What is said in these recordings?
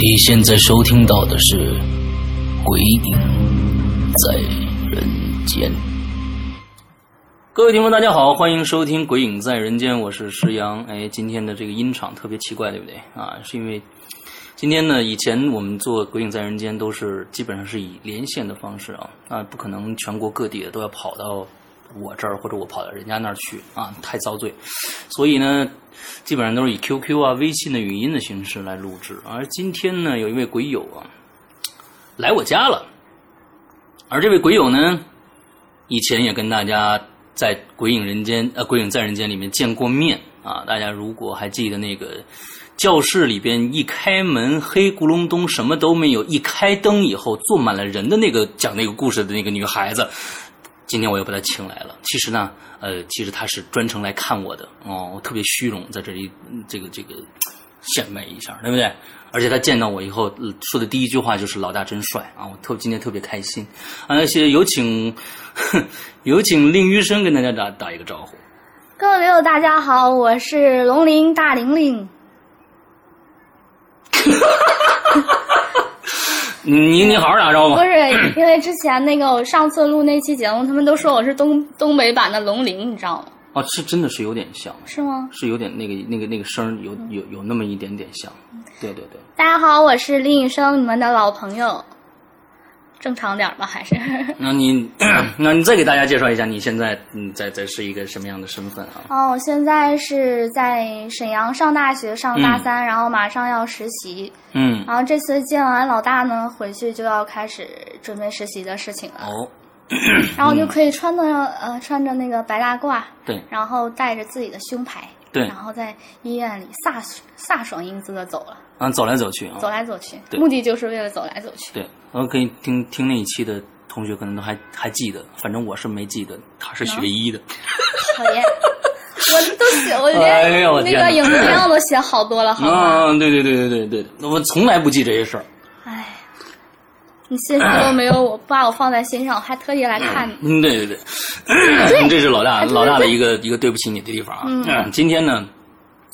你现在收听到的是《鬼影在人间》。各位听众，大家好，欢迎收听《鬼影在人间》，我是石阳。哎，今天的这个音场特别奇怪，对不对啊？是因为今天呢，以前我们做《鬼影在人间》都是基本上是以连线的方式啊，啊，不可能全国各地的都要跑到我这儿或者我跑到人家那儿去啊，太遭罪。所以呢。基本上都是以 QQ 啊、微信的语音的形式来录制，而今天呢，有一位鬼友啊来我家了，而这位鬼友呢，以前也跟大家在《鬼影人间》呃《鬼影在人间》里面见过面啊，大家如果还记得那个教室里边一开门黑咕隆咚什么都没有，一开灯以后坐满了人的那个讲那个故事的那个女孩子。今天我又把他请来了。其实呢，呃，其实他是专程来看我的哦。我特别虚荣，在这里这个这个显摆一下，对不对？而且他见到我以后说的第一句话就是“老大真帅”啊！我特今天特别开心。啊，那些有请 有请令余生跟大家打打一个招呼。各位朋友，大家好，我是龙鳞大玲玲。你你好好打招呼。不是因为之前那个我上次录那期节目，他们都说我是东东北版的龙鳞，你知道吗？哦，是真的是有点像。是吗？是有点那个那个那个声有有有那么一点点像。对对对。大家好，我是李雨生，你们的老朋友。正常点吧，还是？那你，那你再给大家介绍一下，你现在嗯在在是一个什么样的身份啊？哦，我现在是在沈阳上大学，上大三，然后马上要实习。嗯。然后这次见完老大呢，回去就要开始准备实习的事情了。哦。然后就可以穿的呃穿着那个白大褂。对。然后带着自己的胸牌。对。然后在医院里飒飒爽英姿的走了。啊，走来走去啊。走来走去。目的就是为了走来走去。对。我可以听听那一期的同学可能都还还记得，反正我是没记得。他是学医的，讨厌！我都写，我连那个影子样都写好多了，好吗？嗯，对对对对对对，我从来不记这些事儿。哎，你心思都没有我，把我放在心上，我还特意来看你。嗯，对对对，这是老大老大的一个一个对不起你的地方啊。嗯，今天呢，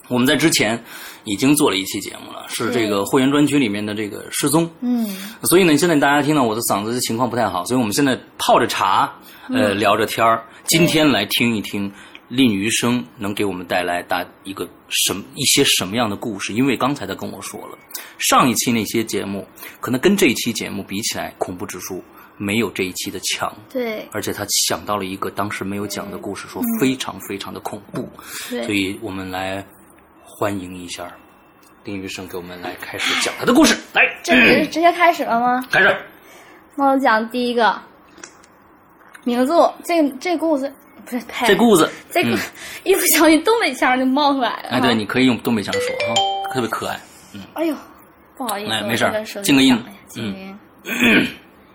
我们在之前。已经做了一期节目了，是这个会员专区里面的这个失踪。嗯，所以呢，现在大家听到我的嗓子的情况不太好，所以我们现在泡着茶，呃，聊着天儿。今天来听一听令余生能给我们带来大一个什一些什么样的故事？因为刚才他跟我说了，上一期那些节目可能跟这一期节目比起来，恐怖指数没有这一期的强。对，而且他想到了一个当时没有讲的故事，说非常非常的恐怖。对，所以我们来。欢迎一下，丁医生给我们来开始讲他的故事。来，这直直接开始了吗？开始。那我讲第一个名字，这这故事不是这故事，这个 一不小心东北腔就冒出来了。哎，对，你可以用东北腔说哈，特别可爱。嗯。哎呦，不好意思，没事，静个音。嗯。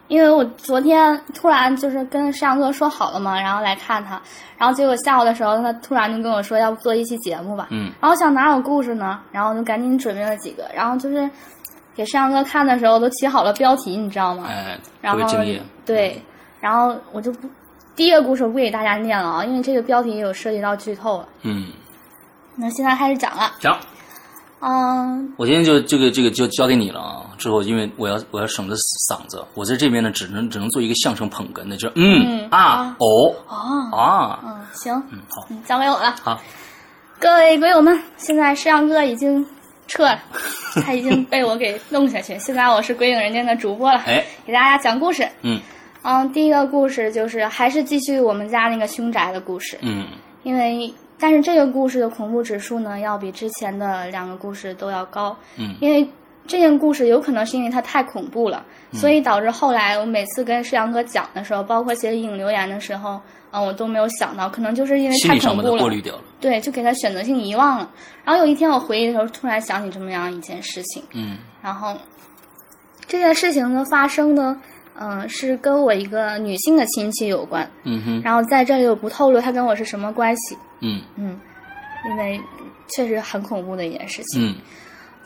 因为我昨天突然就是跟摄像哥说好了嘛，然后来看他，然后结果下午的时候他突然就跟我说要不做一期节目吧，嗯，然后想哪有故事呢，然后就赶紧准备了几个，然后就是给摄像哥看的时候都起好了标题，你知道吗？哎，然后对，然后我就不第一个故事不给大家念了啊，因为这个标题有涉及到剧透了，嗯，那现在开始讲了，讲。嗯，我今天就这个这个就交给你了啊！之后因为我要我要省着嗓子，我在这边呢只能只能做一个相声捧哏的，就嗯啊哦啊啊。嗯行嗯好。交给我了。好，各位鬼友们，现在摄像哥已经撤了，他已经被我给弄下去，现在我是鬼影人间的主播了，哎，给大家讲故事，嗯。嗯，第一个故事就是还是继续我们家那个凶宅的故事，嗯，因为但是这个故事的恐怖指数呢，要比之前的两个故事都要高。嗯。因为这件故事有可能是因为它太恐怖了，所以导致后来我每次跟世阳哥讲的时候，包括写影留言的时候，嗯，我都没有想到，可能就是因为太恐怖了。对，就给他选择性遗忘了。然后有一天我回忆的时候，突然想起这么样一件事情，嗯然后这件事情的发生呢，嗯、是跟我一个女性的亲戚有关。嗯哼然后在这里我不透露他跟我是什么关系，嗯嗯，因为确实很恐怖的一件事情。嗯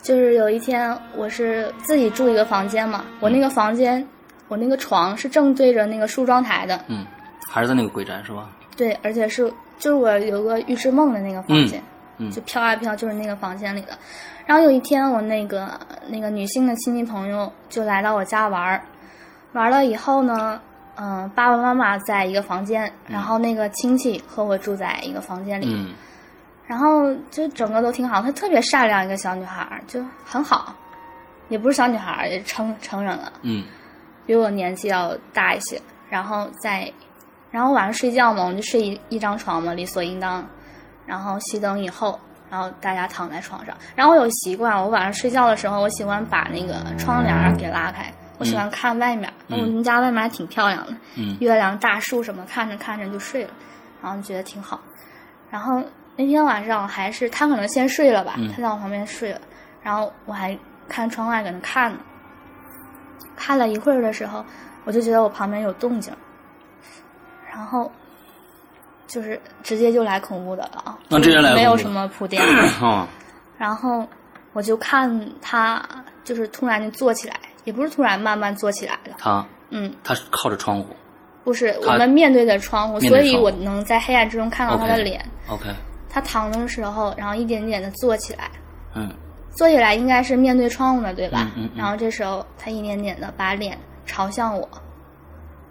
就是有一天我是自己住一个房间嘛，我那个房间，我那个床是正对着那个梳妆台的，嗯，还是在那个鬼宅是吧？对，而且是就是我有个预知梦的那个房间，嗯嗯就飘啊飘，就是那个房间里的。然后有一天，我那个那个女性的亲戚朋友就来到我家玩儿，玩了以后呢，嗯、爸爸妈妈在一个房间，然后那个亲戚和我住在一个房间里，嗯然后就整个都挺好，她特别善良一个小女孩，就很好，也不是小女孩，也成成人了。嗯比我年纪要大一些，然后在，然后晚上睡觉嘛，我们就睡一一张床嘛，理所应当。然后熄灯以后，然后大家躺在床上。然后我有习惯，我晚上睡觉的时候，我喜欢把那个窗帘给拉开，我喜欢看外面。嗯我们家外面还挺漂亮的，嗯月亮、大树什么，看着看着就睡了，然后觉得挺好。然后那天晚上还是他可能先睡了吧，嗯他在我旁边睡了，然后我还看窗外搁那看呢。看了一会儿的时候，我就觉得我旁边有动静，然后就是直接就来恐怖的了啊，那直接来没有什么 铺垫。哦 然后我就看他就是突然就坐起来，也不是突然慢慢坐起来的，他嗯，他是靠着窗户。不是我们面对着窗户，所以我能在黑暗之中看到他的脸。OK，他躺的时候，然后一点点的坐起来，嗯坐起来应该是面对窗户的，对吧？嗯嗯嗯然后这时候他一点点的把脸朝向我，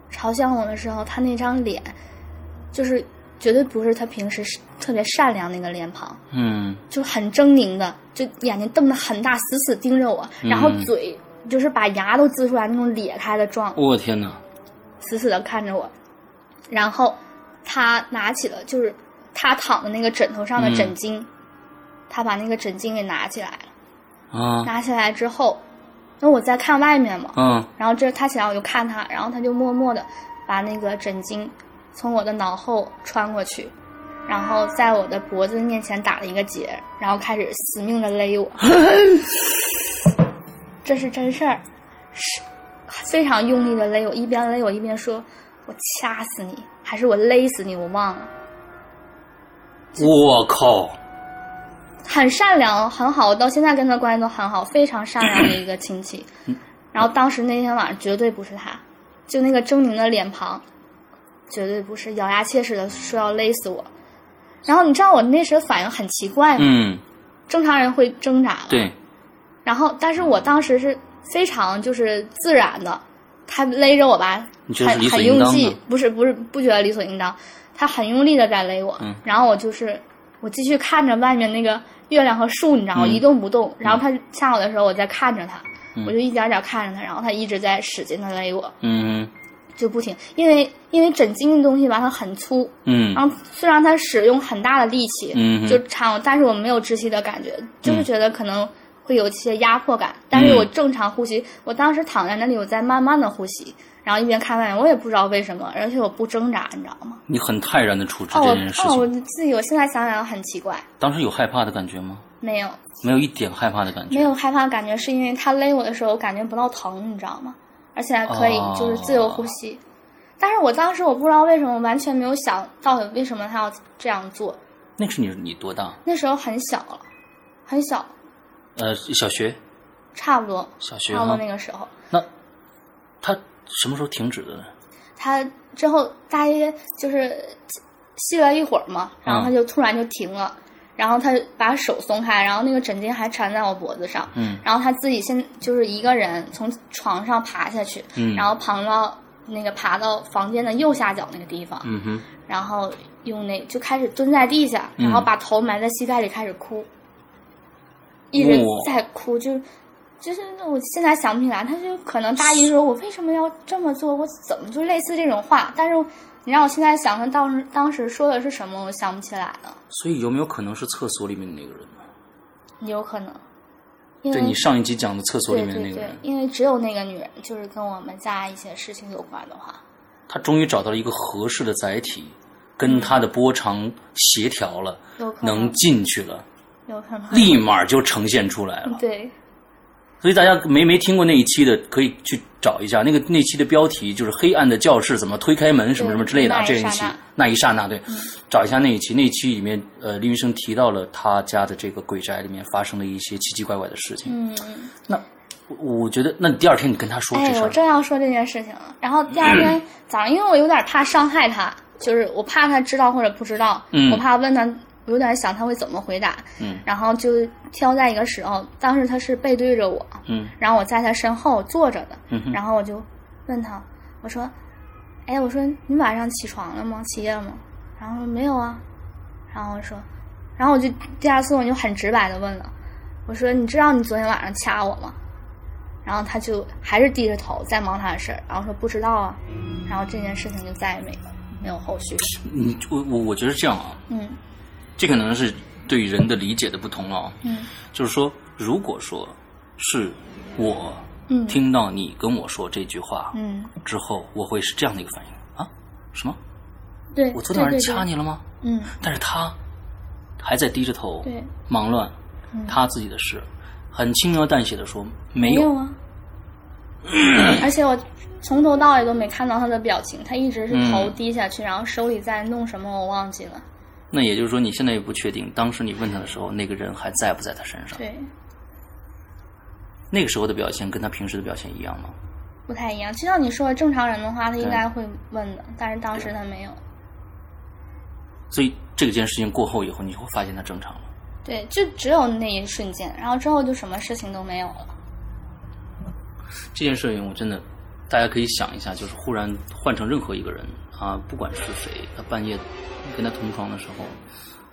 朝向我的时候，他那张脸就是绝对不是他平时特别善良那个脸庞，嗯就很狰狞的，就眼睛瞪得很大，死死盯着我，然后嗯嘴就是把牙都呲出来那种咧开的状，我天哪！死死的看着我，然后他拿起了就是他躺的那个枕头上的嗯枕巾，他把那个枕巾给拿起来了。啊拿起来之后，因为我在看外面嘛，嗯然后这他起来我就看他，然后他就默默的把那个枕巾从我的脑后穿过去，然后在我的脖子面前打了一个结，然后开始死命的勒我。这是真事儿，是非常用力的勒我，一边勒我一边说：“我掐死你，还是我勒死你？我忘了。”我靠！很善良，很好，我到现在跟他关系都很好，非常善良的一个亲戚。然后当时那天晚上绝对不是他，就那个狰狞的脸庞，绝对不是，咬牙切齿的说要勒死我。然后你知道我那时候反应很奇怪吗？嗯，正常人会挣扎的，对，然后但是我当时是非常就是自然的，他勒着我吧，很很用劲不是不是不觉得理所应当，他很用力的在勒我，嗯。然后我就是我继续看着外面那个月亮和树，你知道吗？嗯。一动不动。然后他下我的时候，我在看着他，嗯。我就一点点看着他，然后他一直在使劲的勒我，嗯就不停，因为因为枕巾的东西吧，它很粗，嗯。然后虽然他使用很大的力气，嗯就插我，但是我没有窒息的感觉，就是觉得可能会有一些压迫感，但是我正常呼吸，我当时躺在那里，我在慢慢的呼吸，然后一边看外面，我也不知道为什么，而且我不挣扎，你知道吗？你很泰然的处置哦，这件事哦，我情。自己我现在想想很奇怪，当时有害怕的感觉吗？没有没有一点害怕的感觉。没有害怕的感觉，是因为他勒我的时候我感觉不到疼，你知道吗？而且还可以哦就是自由呼吸。但是我当时我不知道为什么，完全没有想到底为什么他要这样做。那是你你多大？那时候很小了，很小，呃，小学，差不多，小学差不多。那个时候。那他什么时候停止的呢？他之后大约就是吸了一会儿嘛，然后他嗯就突然就停了，然后他把手松开，然后那个枕巾还缠在我脖子上，嗯。然后他自己先就是一个人从床上爬下去，嗯。然后爬到那个爬到房间的右下角那个地方，嗯哼，然后用那就开始蹲在地下，嗯然后把头埋在膝盖里开始哭，一直在哭，就就是我现在想不起来，他就可能大意说我为什么要这么做，我怎么就类似这种话，但是你让我现在想，他当时当时说的是什么，我想不起来了。所以有没有可能是厕所里面的那个人呢？有可能，对你上一集讲的厕所里面的那个人，，因为只有那个女人，就是跟我们家一些事情有关的话，他终于找到了一个合适的载体，跟他的波长协调了，能进去了，有可能，立马就呈现出来了。对，所以大家没没听过那一期的，可以去找一下。那个那期的标题就是“黑暗的教室怎么推开门”什么什么之类的这一期那那一刹那，对，找一下那一期。那一期里面，呃，林医生提到了他家的这个鬼宅里面发生了一些奇奇怪怪的事情。嗯。那我我觉得，那你第二天你跟他说这哎，我，正要说这件事情了。然后第二天早上，因为我有点怕伤害他，就是我怕他知道或者不知道，嗯我怕问他，我有点想他会怎么回答，嗯然后就挑在一个时候，当时他是背对着我，嗯然后我在他身后坐着的，嗯然后我就问他，我说，哎，我说你晚上起床了吗？起夜了吗？然后说没有啊，然后我说，然后我就第二次我就很直白的问了，我说你知道你昨天晚上掐我吗？然后他就还是低着头在忙他的事儿，然后说不知道啊，然后这件事情就再也没了，没有后续。你我我我觉得这样啊，嗯这可能是对人的理解的不同了啊。嗯就是说，如果说是我嗯听到你跟我说这句话嗯，之后，我会是这样的一个反应啊？什么？对，我昨天晚上掐你了吗？嗯，但是他还在低着头，对，忙乱嗯他自己的事，很轻描淡写的说没有。没啊。而且我从头到尾都没看到他的表情，他一直是头嗯低下去，然后手里在弄什么，我忘记了。那也就是说，你现在也不确定，当时你问他的时候，那个人还在不在他身上？对，那个时候的表现跟他平时的表现一样吗？不太一样。就像你说的，正常人的话，他应该会问的，但是当时他没有。所以这件事情过后以后，你会发现他正常了。对，就只有那一瞬间，然后之后就什么事情都没有了。这件事情我真的，大家可以想一下，就是忽然换成任何一个人啊，不管是谁，他半夜跟他同床的时候，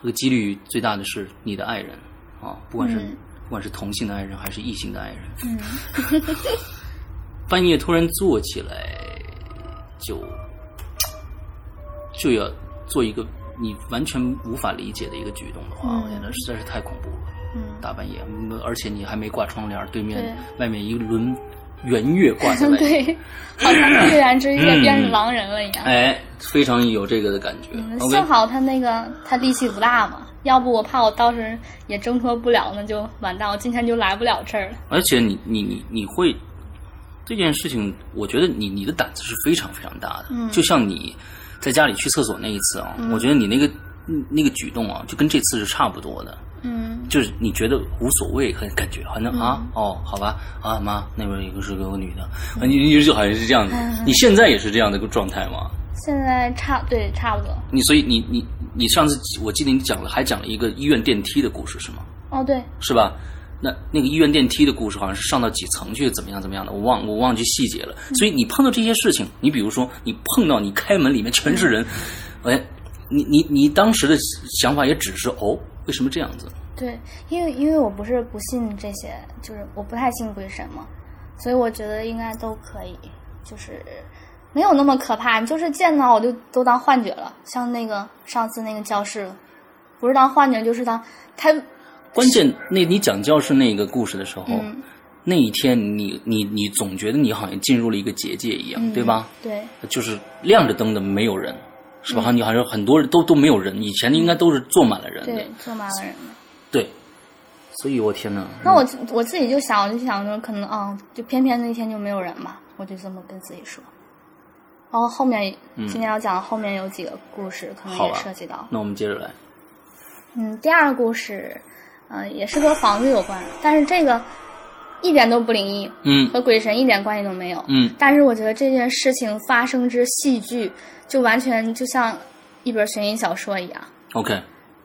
这个几率最大的是你的爱人啊，不管是、嗯。不管是同性的爱人还是异性的爱人，嗯。半夜突然坐起来，就就要做一个你完全无法理解的一个举动的话，嗯我觉得实在是太恐怖了。嗯，大半夜，嗯而且你还没挂窗帘，对面对。外面一轮圆月挂 对，好像《月圆之夜》变成狼人了一样。哎，非常有这个的感觉。嗯幸好他那个他力气不大嘛，要不我怕我到时也挣脱不了，那就完蛋，我今天就来不了这儿了。而且你你你你会这件事情，我觉得你你的胆子是非常非常大的。嗯就像你在家里去厕所那一次啊，我觉得你那个那个举动啊，就跟这次是差不多的。嗯就是你觉得无所谓，很感觉反正啊哦，好吧啊妈，那边有个是个女的，啊你你就好像是这样子。你现在也是这样的一个状态吗？现在差对差不多。你所以你你你上次我记得你讲了，还讲了一个医院电梯的故事是吗？哦，对，是吧？那那个医院电梯的故事好像是上到几层去，怎么样怎么样的，我忘我忘记细节了。所以你碰到这些事情，你比如说你碰到你开门里面全是人，哎，你你你当时的想法也只是哦，为什么这样子？对，因为因为我不是不信这些，就是我不太信鬼神嘛，所以我觉得应该都可以，就是没有那么可怕。你就是见到我就都当幻觉了，像那个上次那个教室，不是当幻觉就是当他关键那你讲教室那个故事的时候，嗯那一天你你你总觉得你好像进入了一个结界一样，嗯对吧？对就是亮着灯的没有人，是嗯吧？你好像很多人都都没有人，以前应该都是坐满了人的，对坐满了人了。对。所以我天呐，那我我自己就想，我就想着可能啊、就偏偏那天就没有人嘛，我就这么跟自己说。然后后面、今天要讲的后面有几个故事，可能也涉及到。那我们接着来。嗯，第二个故事，嗯、也是和房子有关，但是这个一点都不灵异，嗯和鬼神一点关系都没有。嗯但是我觉得这件事情发生之戏剧，就完全就像一本悬疑小说一样，，OK，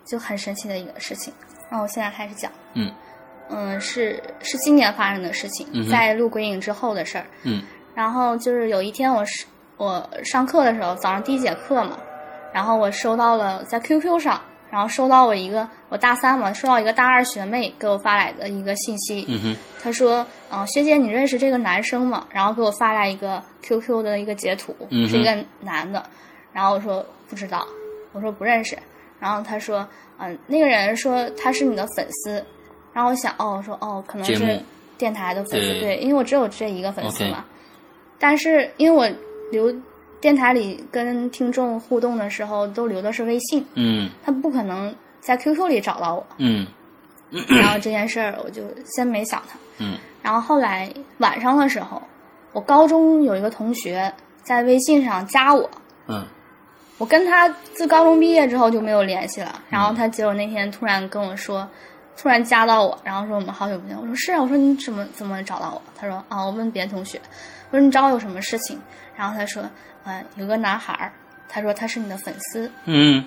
就很神奇的一个事情。那我现在开始讲。嗯嗯，是是今年发生的事情，嗯在录鬼影之后的事儿。嗯然后就是有一天我是我上课的时候，早上第一节课嘛，然后我收到了在 QQ 上，然然后收到我一个我大三嘛，收到一个大二学妹给我发来的一个信息，嗯哼，她说，嗯、学姐你认识这个男生吗？然后给我发来一个 QQ 的一个截图，嗯是一个男的，然后我说不知道，我说不认识，然后他说，嗯、那个人说他是你的粉丝，然后我想，哦，我说哦，可能是电台的粉丝，对对，因为我只有这一个粉丝嘛，但是因为我留电台里跟听众互动的时候都留的是微信，嗯他不可能在 QQ 里找到我，嗯然后这件事儿我就先没想他。嗯然后后来晚上的时候，我高中有一个同学在微信上加我，嗯我跟他自高中毕业之后就没有联系了。然后他结果那天突然跟我说，突然加到我，然后说我们好久不见。我说是啊，我说你怎么怎么找到我？他说啊，我问别的同学，我说你找我有什么事情？然后他说，嗯、有个男孩儿，他说他是你的粉丝。嗯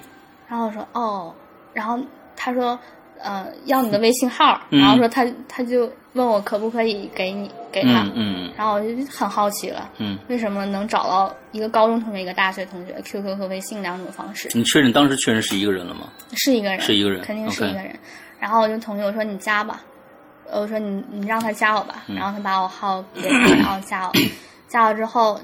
然后我说哦，然后他说呃要你的微信号，嗯然后说他他就问我可不可以给你给他，嗯嗯然后我就很好奇了，嗯，为什么能找到一个高中同学一个大学同学 QQ 和微信两种方式？你确认当时确认是一个人了吗？是一个人，是一个人肯定是一个人。然后我就同意我说你加吧，我说你你让他加我吧，嗯然后他把我号给他，然后加我，加我之后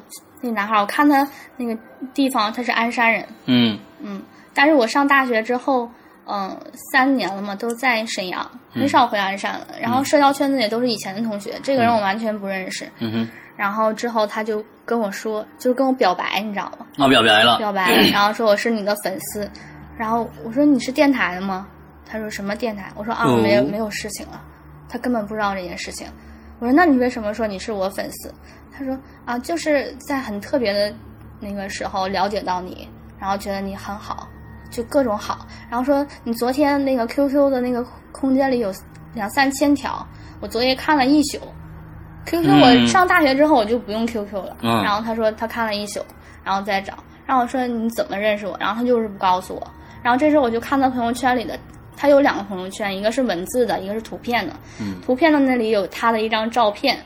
那个男孩我看他那个地方他是鞍山人，嗯嗯，但是我上大学之后，嗯、三年了嘛，都在沈阳，嗯很少回鞍山了。然后社交圈子也都是以前的同学，这个人我完全不认识。嗯哼，然后之后他就跟我说，就是跟我表白，你知道吗？啊表白了，表白，然后说我是你的粉丝。然后我说你是电台的吗？他说什么电台？我说啊，哦没有没有事情了。他根本不知道这件事情。我说那你为什么说你是我粉丝？他说啊，就是在很特别的那个时候了解到你，然后觉得你很好，就各种好。然后说你昨天那个 QQ 的那个空间里有两三千条，我昨夜看了一宿。QQ 嗯我上大学之后我就不用 QQ 了，嗯然后他说他看了一宿，然后再找，然后我说你怎么认识我？然后他就是不告诉我。然后这时候我就看到朋友圈里的，他有两个朋友圈，一个是文字的，一个是图片的。嗯图片的那里有他的一张照片，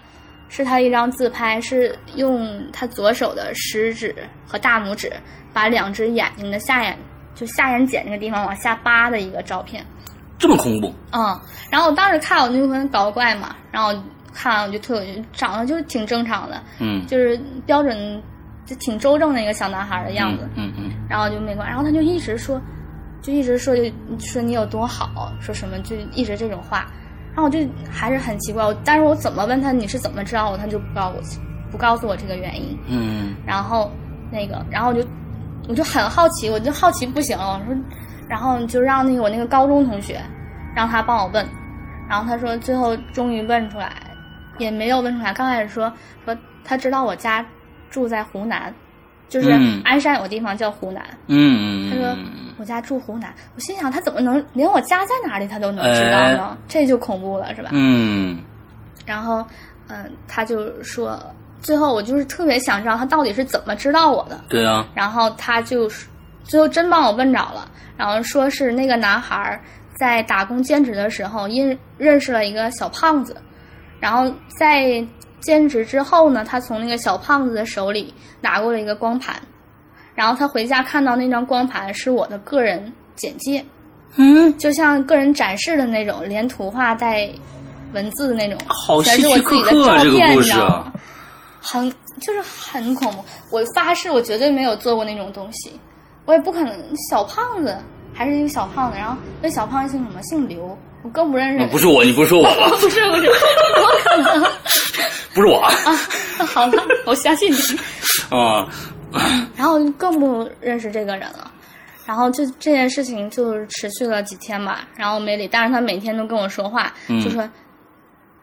是他一张自拍，是用他左手的食指和大拇指把两只眼睛的下眼就下眼睑那个地方往下扒的一个照片。这么恐怖，嗯，然后我当时看我那部分搞怪嘛，然后看完我就特有长得就是挺正常的，嗯就是标准就挺周正的一个小男孩的样子。嗯嗯然后就没关，然后他就一直说，就一直说就说你有多好，说什么就一直这种话，然后我就还是很奇怪，我但是我怎么问他你是怎么知道我，他就不告诉我不告诉我这个原因，嗯。然后那个，然后我就我就很好奇，我就好奇不行了，我说，然后就让那个我那个高中同学让他帮我问，然后他说最后终于问出来，也没有问出来，刚开始说说他知道我家住在湖南，就是嗯。鞍山有个地方叫湖南。嗯，他说嗯我家住湖南，我心想他怎么能连我家在哪里他都能知道呢？这就恐怖了，是吧？嗯然后，嗯、他就说，最后我就是特别想知道他到底是怎么知道我的。对啊，然后他就是最后真帮我问着了，然后说是那个男孩儿在打工兼职的时候，因认识了一个小胖子，然后在兼职之后呢，他从那个小胖子的手里拿过了一个光盘，然后他回家看到那张光盘是我的个人简介，嗯，就像个人展示的那种，连图画带文字的那种，全好希区是我自己的照片，这个故你知道事啊吗？，很就是很恐怖。我发誓，我绝对没有做过那种东西，我也不可能。小胖子还是一个小胖子，然后那小胖子姓什么？姓刘，我更不认识。啊不是我，你不是说我吧？不是不是，我可能不是我啊啊。好了，我相信你。啊，然后更不认识这个人了。然后就这件事情就持续了几天吧，然后没理，但是他每天都跟我说话，嗯就说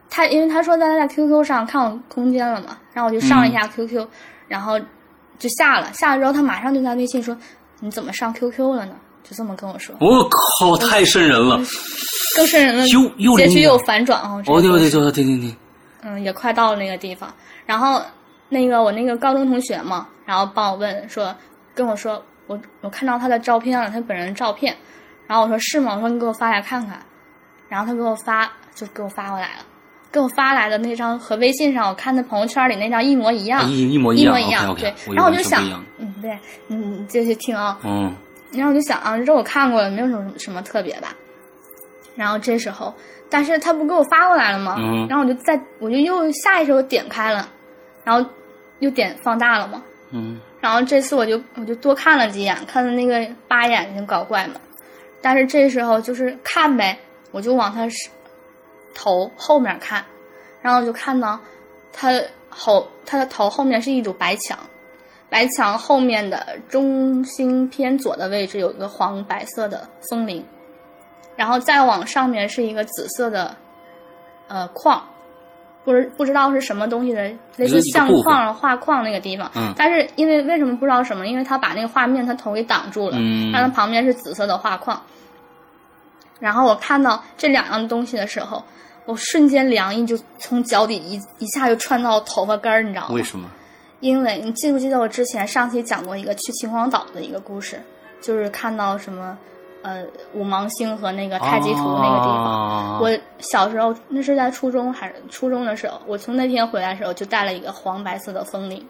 他因为他说他在 QQ 上看我空间了嘛，然后我就上了一下 QQ，、然后就下了，下了之后他马上就在微信说你怎么上 QQ 了呢？就这么跟我说，我靠，太瘆人了！更瘆人了，又又灵结局有反转哦。这个哦，对对故事对对对对，嗯，也快到了那个地方。然后那个我那个高中同学嘛，然后帮我问说，跟我说我我看到他的照片了，他本人照片。然后我说是吗？我说你给我发来看看。然后他给我发，就给我发过来了。给我发来的那张和微信上我看的朋友圈里那张一模一样，一一模一样模一样。对然后我就想嗯，对，你你继续听啊。嗯然后我就想啊，这我看过了，没有什么什么特别吧。然后这时候，但是他不给我发过来了吗？嗯然后我就再我就又下意识我点开了，然后又点放大了嘛。嗯然后这次我就我就多看了几眼，看的那个八眼睛搞怪嘛。但是这时候就是看呗，我就往他是头后面看，然后我就看到他后他的头后面是一堵白墙，白墙后面的中心偏左的位置有一个黄白色的风铃，然后再往上面是一个紫色的呃框，不知不知道是什么东西的，类似相框、画框那个地方。嗯但是因为为什么不知道什么？因为他把那个画面他头给挡住了，嗯让它旁边是紫色的画框。然后我看到这两样东西的时候，我瞬间凉意就从脚底一一下就窜到头发根儿，你知道吗？为什么？因为你记不记得我之前上期讲过一个去秦皇岛的一个故事，就是看到什么呃五芒星和那个太极图那个地方。啊我小时候那是在初中还是初中的时候，我从那天回来的时候就带了一个黄白色的风铃，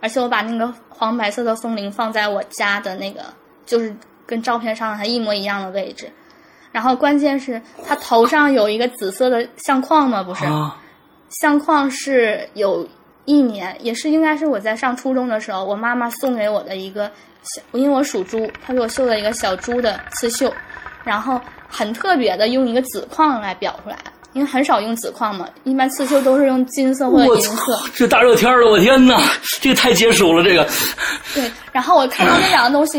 而且我把那个黄白色的风铃放在我家的那个就是跟照片上还一模一样的位置。然后关键是它头上有一个紫色的相框嘛？不是，啊相框是有一年，也是应该是我在上初中的时候，我妈妈送给我的一个小，因为我属猪，他给我绣了一个小猪的刺绣，然后很特别的用一个紫框来裱出来，因为很少用紫框嘛，一般刺绣都是用金色或者银色操。！这大热天的，我天哪，这个太解暑了，这个。对，然后我看到那两个东西，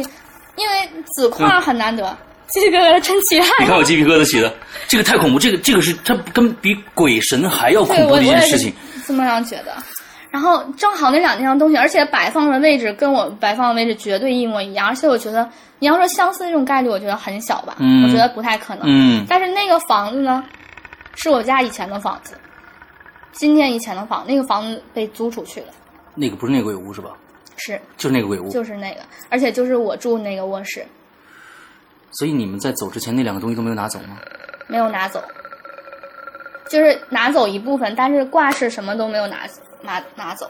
因为紫框很难得，这个真奇你。看我鸡皮疙瘩起的，这个太恐怖，这个这个是它跟比鬼神还要恐，怖的一件事情。这么样觉得。然后正好那两样东西，而且摆放的位置跟我摆放的位置绝对一模一样，而且我觉得你要说相似这种概率，我觉得很小吧，嗯我觉得不太可能。嗯但是那个房子呢，是我家以前的房子，今天以前的房，那个房子被租出去了，那个不是那个鬼屋是吧？是就是那个鬼屋。就是那个，而且就是我住那个卧室，所以你们在走之前那两个东西都没有拿走吗？没有拿走，就是拿走一部分，但是挂饰什么都没有拿拿拿走。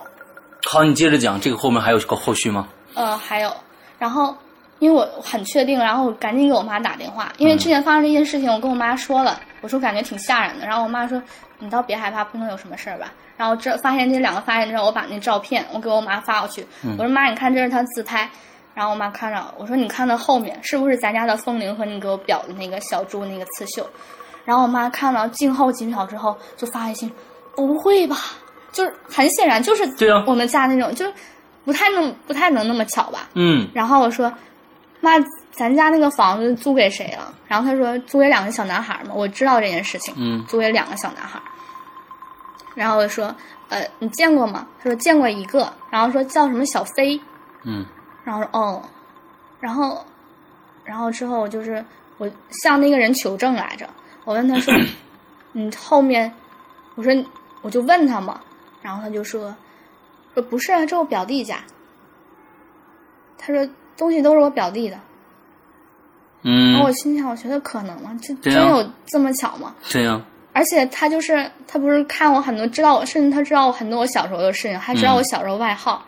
好，你接着讲，这个后面还有个后续吗？呃，还有，然后因为我很确定，然后我赶紧给我妈打电话，因为之前发生这件事情，我跟我妈说了，我说感觉挺吓人的，然后我妈说你倒别害怕，不能有什么事儿吧。然后这发现这两个发现之后，我把那照片我给我妈发过去，我说妈，你看这是她自拍。然后我妈看着，我说你看到后面是不是咱家的风铃和你给我裱的那个小猪那个刺绣？然后我妈看了静候几秒之后，就发微信，不会吧？就是很显然就是对啊。我们家那种，就是不太能不太能那么巧吧？嗯，然后我说，妈，咱家那个房子租给谁了？然后他说租给两个小男孩嘛，我知道这件事情，嗯。租给两个小男孩。然后我说，呃，你见过吗？他说见过一个，然后说叫什么小飞，嗯。然后说哦，然后，然后之后就是我向那个人求证来着，我问他说，你后面，我说我就问他嘛，然后他就说，说不是啊，这我表弟家。他说东西都是我表弟的，嗯然后我嗯，心想，我觉得可能吗？这真有这么巧吗？这样，而且他就是他不是看我很多，知道我，甚至他知道我很多我小时候的事情，还知道我小时候外号。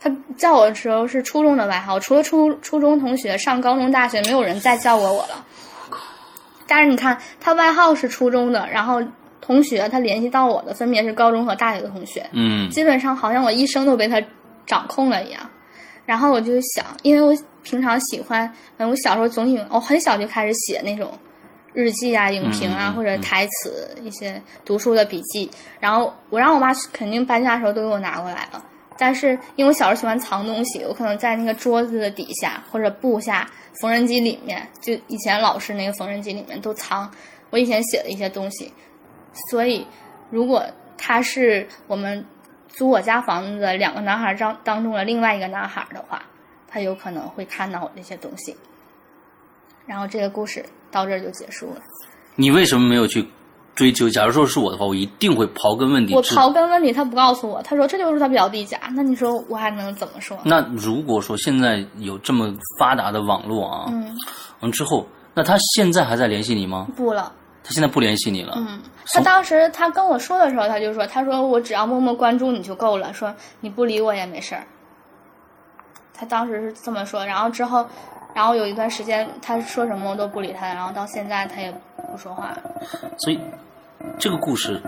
他叫我的时候是初中的外号，除了初初中同学，上高中、大学没有人再叫过我了。但是你看，他外号是初中的，然后同学他联系到我的分别是高中和大学的同学，嗯基本上好像我一生都被他掌控了一样。然后我就想，因为我平常喜欢，嗯，我小时候总喜欢，我很小就开始写那种日记啊、影评啊，或者台词一些读书的笔记。然后我让我妈肯定搬家的时候都给我拿过来了。但是因为我小时候喜欢藏东西，我可能在那个桌子的底下或者布下、缝纫机里面，就以前老师那个缝纫机里面都藏我以前写的一些东西。所以，如果他是我们租我家房子的两个男孩当当中的另外一个男孩的话，他有可能会看到我这些东西。然后这个故事到这儿就结束了。你为什么没有去追究？假如说是我的话，我一定会刨根问底。我刨根问底，他不告诉我，他说这就是他表弟家。那你说我还能怎么说？那如果说现在有这么发达的网络啊，嗯，完，之后，那他现在还在联系你吗？不了。他现在不联系你了。嗯，他当时他跟我说的时候，他就说，他说我只要默默关注你就够了，说你不理我也没事儿。他当时是这么说，然后之后然后有一段时间他说什么我都不理他，然后到现在他也不说话。所以这个故事，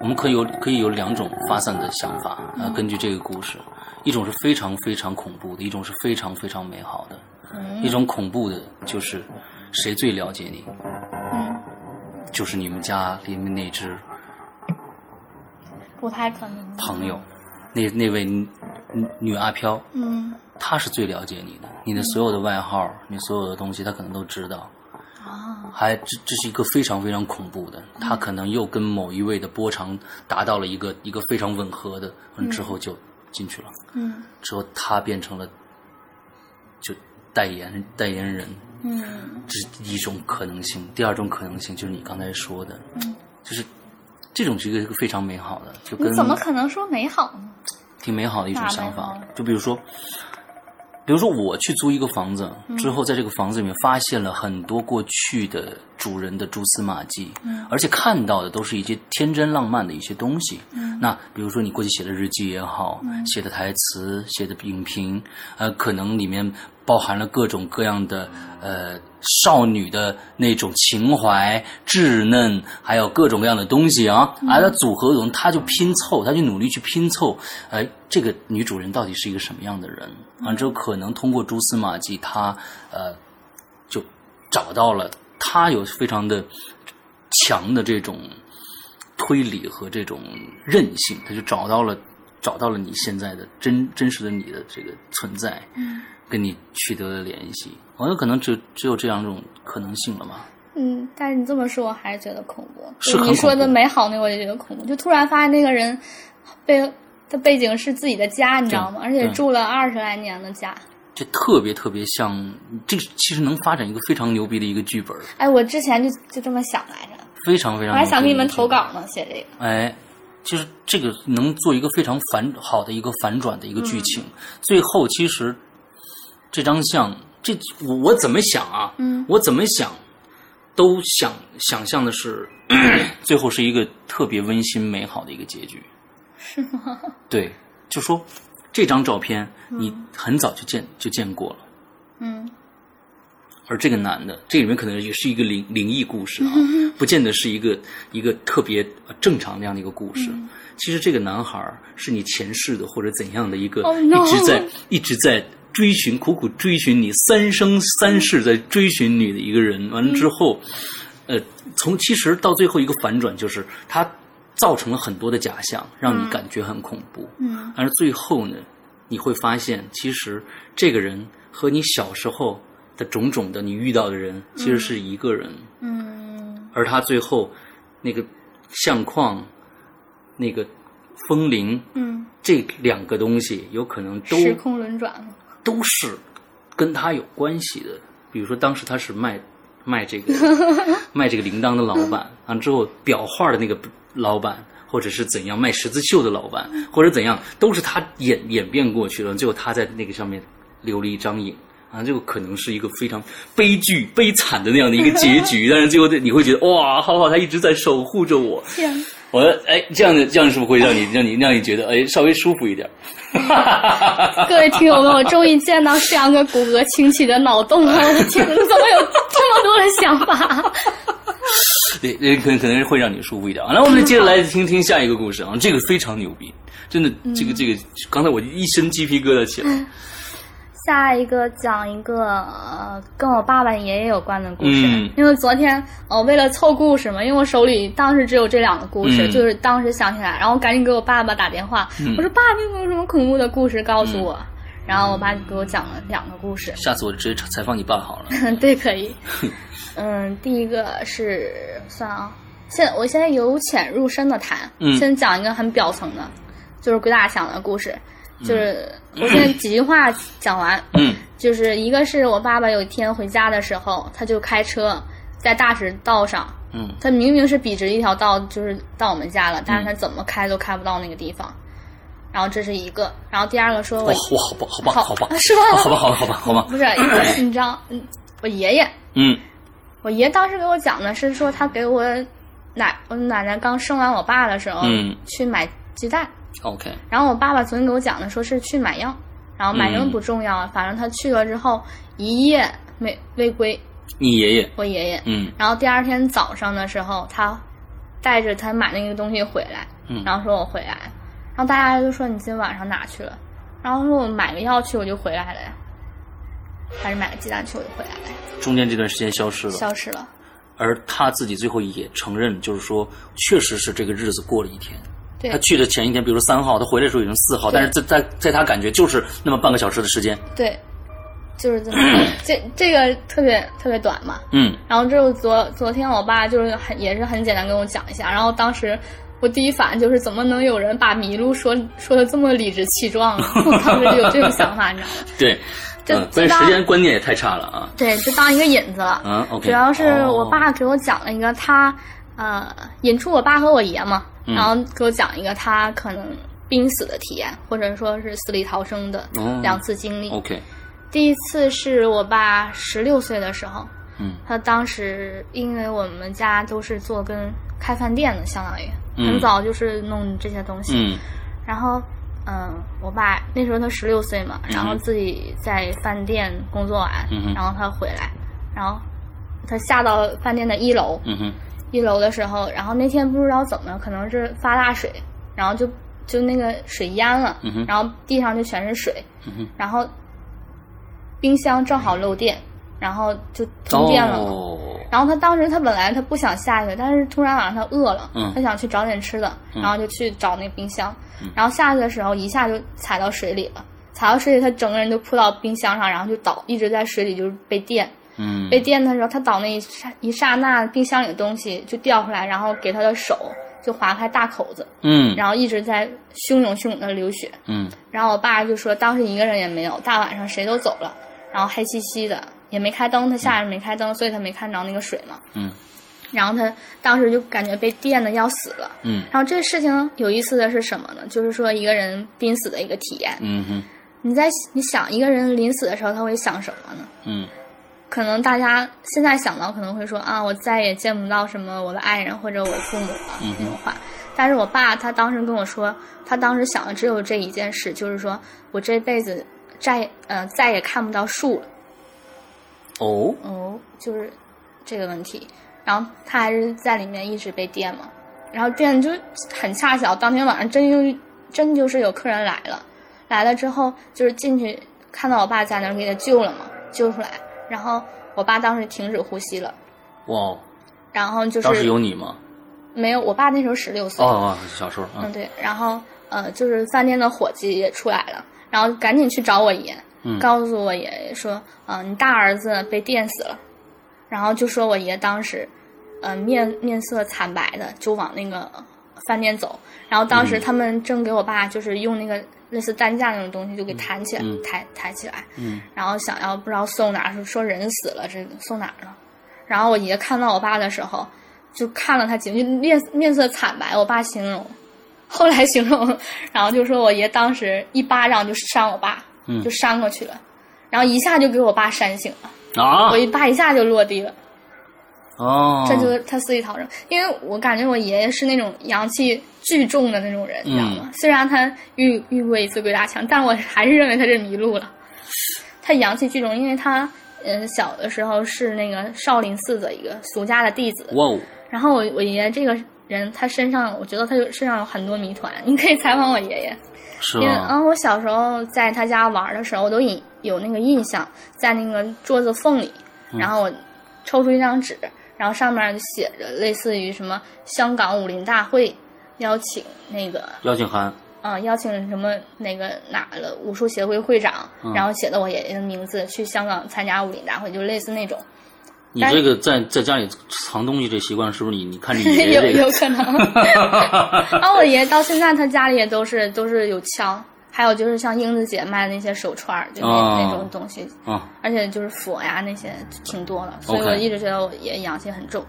我们可以有可以有两种发散的想法啊、呃根据这个故事，一种是非常非常恐怖的，一种是非常非常美好的。一种恐怖的就是谁最了解你？嗯，就是你们家里面那只不太可能。朋友，那那位女女阿飘，嗯她是最了解你的，你的所有的外号，你所有的东西，她可能都知道。啊，还这这是一个非常非常恐怖的，她可能又跟某一位的波长达到了一个一个非常吻合的，嗯，之后就进去了，嗯之后她变成了就代言代言人，嗯这是一种可能性。第二种可能性就是你刚才说的，嗯，就是这种是一个非常美好的，就跟你怎么可能说美好呢？挺美好的一种想法。就比如说，比如说我去租一个房子嗯之后，在这个房子里面发现了很多过去的主人的蛛丝马迹，嗯而且看到的都是一些天真浪漫的一些东西。嗯那比如说你过去写的日记也好，写的台词、写的影评，呃，可能里面包含了各种各样的呃少女的那种情怀、稚嫩，还有各种各样的东西啊，嗯。而它组合中，他就拼凑，他就努力去拼凑，哎，这个女主人到底是一个什么样的人？完之后，可能通过蛛丝马迹，他呃就找到了，他有非常的强的这种推理和这种韧性，他就找到了找到了你现在的真真实的你的这个存在，嗯跟你取得了联系。我有可能只只有这样一种可能性了嘛？嗯，但是你这么说，我还是觉得恐怖。是很你说的美好那，我就觉得恐怖。就突然发现那个人背的背景是自己的家，你知道吗？而且住了二十来年的家。这特别特别像，这个其实能发展一个非常牛逼的一个剧本，哎，我之前就就这么想来着，非常非常。我还想给你们投。稿呢，写这个。哎，就是这个能做一个非常反好的一个反转的一个剧情。最后其实这张相，这我我怎么想啊？嗯我怎么想都想想象的是，最后是一个特别温馨美好的一个结局。是吗？对，就说这张照片你很早就见就见过了。嗯而这个男的，这里面可能也是一个灵灵异故事啊，不见得是一个一个特别呃正常那样的一个故事。其实这个男孩儿是你前世的或者怎样的一个 Oh, 一直在一直在追寻、苦苦追寻你三生三世在追寻你的一个人。完了之后，呃，从其实到最后一个反转，就是他造成了很多的假象，让你感觉很恐怖。嗯而最后呢，你会发现，其实这个人和你小时候的种种的你遇到的人，其实是一个人。嗯而他最后那个相框、那个风铃嗯，这两个东西，有可能都时空轮转嘛。都是跟他有关系的。比如说，当时他是卖卖这个 卖这个铃铛的老板，完之后裱画的那个老板，或者是怎样卖十字绣的老板，或者怎样，都是他演演变过去了。最后他在那个上面留了一张影。啊，这个可能是一个非常悲剧、悲惨的那样的一个结局，但是最后你会觉得哇，好好，他一直在守护着我。天，我的哎，这样的这样是不是会让你让你让你觉得哎稍微舒服一点？各位听友们，我终于见到这样个骨骼清奇的脑洞了！我的天你，怎么有这么多的想法？对，可可能可能会让你舒服一点。那我们接着来听听下一个故事啊，这个非常牛逼，真的，这个这个，刚才我一身鸡皮疙瘩起来。下一个讲一个呃跟我爸爸爷爷有关的故事，嗯因为昨天呃为了凑故事嘛，因为我手里当时只有这两个故事，嗯就是当时想起来，然后赶紧给我爸爸打电话，嗯我说爸，你有没有什么恐怖的故事告诉我？然后我爸就给我讲了两个故事，下次我就直接采访你爸好了。对，可以。嗯，第一个是算了啊，现我现在由浅入深的谈，嗯先讲一个很表层的，就是鬼打墙的故事，就是我现在几句话讲完，嗯。就是一个是我爸爸有一天回家的时候，他就开车在大石道上，嗯。他明明是笔直一条道，就是到我们家了，但是他怎么开都开不到那个地方。然后这是一个，然后第二个说我好吧好吧好吧，是吧？好吧好吧好吧 好吧，不是，你知道，嗯，我爷爷，嗯。我爷当时给我讲的是说他给我奶我奶奶刚生完我爸的时候，嗯。去买鸡蛋，，OK，然后我爸爸昨天给我讲的说是去买药，然然后买什么不重要，反正他去了之后一夜没未归。你爷爷，我爷爷，嗯。然后第二天早上的时候，他带着他买那个东西回来，嗯。然后说我回来，然后大家就说你今天晚上哪去了？然后说我买个药去我就回来了呀，还是买个鸡蛋去我就回来了，中间这段时间消失了，消失了。而他自己最后也承认，就是说，确实是这个日子过了一天。对他去的前一天，比如说三号，他回来的时候已经四号，但是在在在他感觉就是那么半个小时的时间。对，就是这么 这这个特别特别短嘛。嗯然后这昨昨天我爸就是很也是很简单跟我讲一下，然后当时我第一反应就是怎么能有人把迷路说说的这么理直气壮 当时就有这种想法，你知道吗？对，这时间观念也太差了啊。对，就当一个引子了。嗯，OK。主要是我哦爸给我讲了一个他，呃，引出我爸和我爷嘛，嗯。然后给我讲一个他可能濒死的体验，或者说是死里逃生的哦。两次经历。OK，第一次是我爸十六岁的时候，嗯。他当时因为我们家都是做跟开饭店的，相当于嗯。很早就是弄这些东西，嗯。然后。嗯，我爸那时候他十六岁嘛，然后自己在饭店工作完，嗯然后他回来，然后他下到饭店的一楼，嗯哼一楼的时候，然后那天不知道怎么，可能是发大水，然后就就那个水淹了，嗯然后地上就全是水，嗯，然后冰箱正好漏电，然后就通电了。哦，然后他当时他本来他不想下去，但是突然晚上他饿了，嗯他想去找点吃的，然后就去找那个冰箱，嗯然后下去的时候一下就踩到水里了，踩到水里他整个人就扑到冰箱上，然后就倒，一直在水里就是被电，嗯被电的时候他倒那一刹一刹那，冰箱里的东西就掉出来，然后给他的手就划开大口子，嗯然后一直在汹涌汹涌的流血，嗯然后我爸就说当时一个人也没有，大晚上谁都走了，然后黑漆漆的，也没开灯，他下来没开灯，所以他没看着那个水嘛。嗯然后他当时就感觉被电的要死了。嗯然后这个事情有意思的是什么呢？就是说一个人濒死的一个体验。嗯哼你在你想一个人临死的时候他会想什么呢？嗯可能大家现在想到可能会说啊，我再也见不到什么我的爱人或者我父母了、嗯那种话。但是我爸他当时跟我说，他当时想的只有这一件事，就是说我这辈子再呃再也看不到树了。哦哦，就是这个问题。然后他还是在里面一直被电嘛，然后电就很恰巧，当天晚上真就真就是有客人来了，来了之后就是进去看到我爸在那儿给他救了嘛，救出来，然后我爸当时停止呼吸了，哇，然后就是当时是有你吗？没有，我爸那时候十六岁，哦哦，小时候啊嗯，对，然后呃，就是饭店的伙计也出来了，然后赶紧去找我爷，嗯。告诉我爷爷说，呃，你大儿子被电死了，然后就说我爷当时，呃，面面色惨白的就往那个饭店走，然后当时嗯。他们正给我爸就是用那个类似担架那种东西就给抬起来，嗯抬抬起来，嗯然后想要不知道送哪儿，说说人死了，这个送哪儿了？然后我爷看到我爸的时候，就看了他几面面色惨白。我爸形容，后来形容，然后就说我爷当时一巴掌就扇我爸，嗯就扇过去了，然后一下就给我爸扇醒了，啊我一爸一下就落地了。哦，这就是他死里逃生，因为我感觉我爷爷是那种阳气巨重的那种人，你知道吗？虽然他遇遇过一次鬼打墙，但我还是认为他是迷路了。他阳气聚众，因为他嗯小的时候是那个少林寺的一个俗家的弟子，哇哦，然后我我爷爷这个人，他身上我觉得他就身上有很多谜团，你可以采访我爷爷。因为？嗯，我小时候在他家玩的时候，我都印有那个印象，在那个桌子缝里，然后我抽出一张纸，然后上面就写着类似于什么香港武林大会邀请那个邀请函，啊、邀请什么那个哪了武术协会会长，然后写的我爷爷的名字去香港参加武林大会，就类似那种，你这个在在家里藏东西这习惯是不是你？你看你 爷有爷这个有可能。然 后我爷爷到现在他家里也都是都是有枪，还有就是像英子姐卖的那些手串儿，就那、哦那种东西，啊，而且就是佛呀那些挺多的，所以我一直觉得我爷爷阳气很重。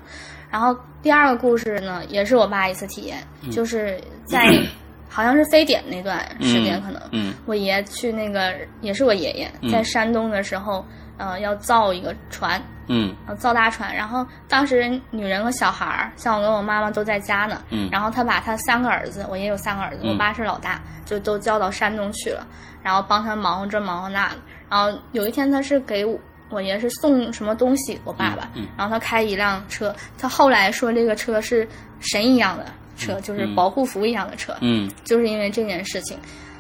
然后第二个故事呢，也是我爸一次体验，嗯就是在 好像是非典那段时间，嗯可能、嗯我爷去那个也是我爷爷嗯在山东的时候，呃，要造一个船，嗯呃，造大船。然后当时女人和小孩儿，像我跟我妈妈都在家呢。嗯然后他把他三个儿子，我也有三个儿子，嗯我爸是老大，就都叫到山东去了，然后帮他忙活这忙活那的。然后有一天他是给我我爷是送什么东西，我爸爸，嗯嗯然后他开一辆车，他后来说这个车是神一样的车，就是保护符一样的车，嗯就是因为这件事情，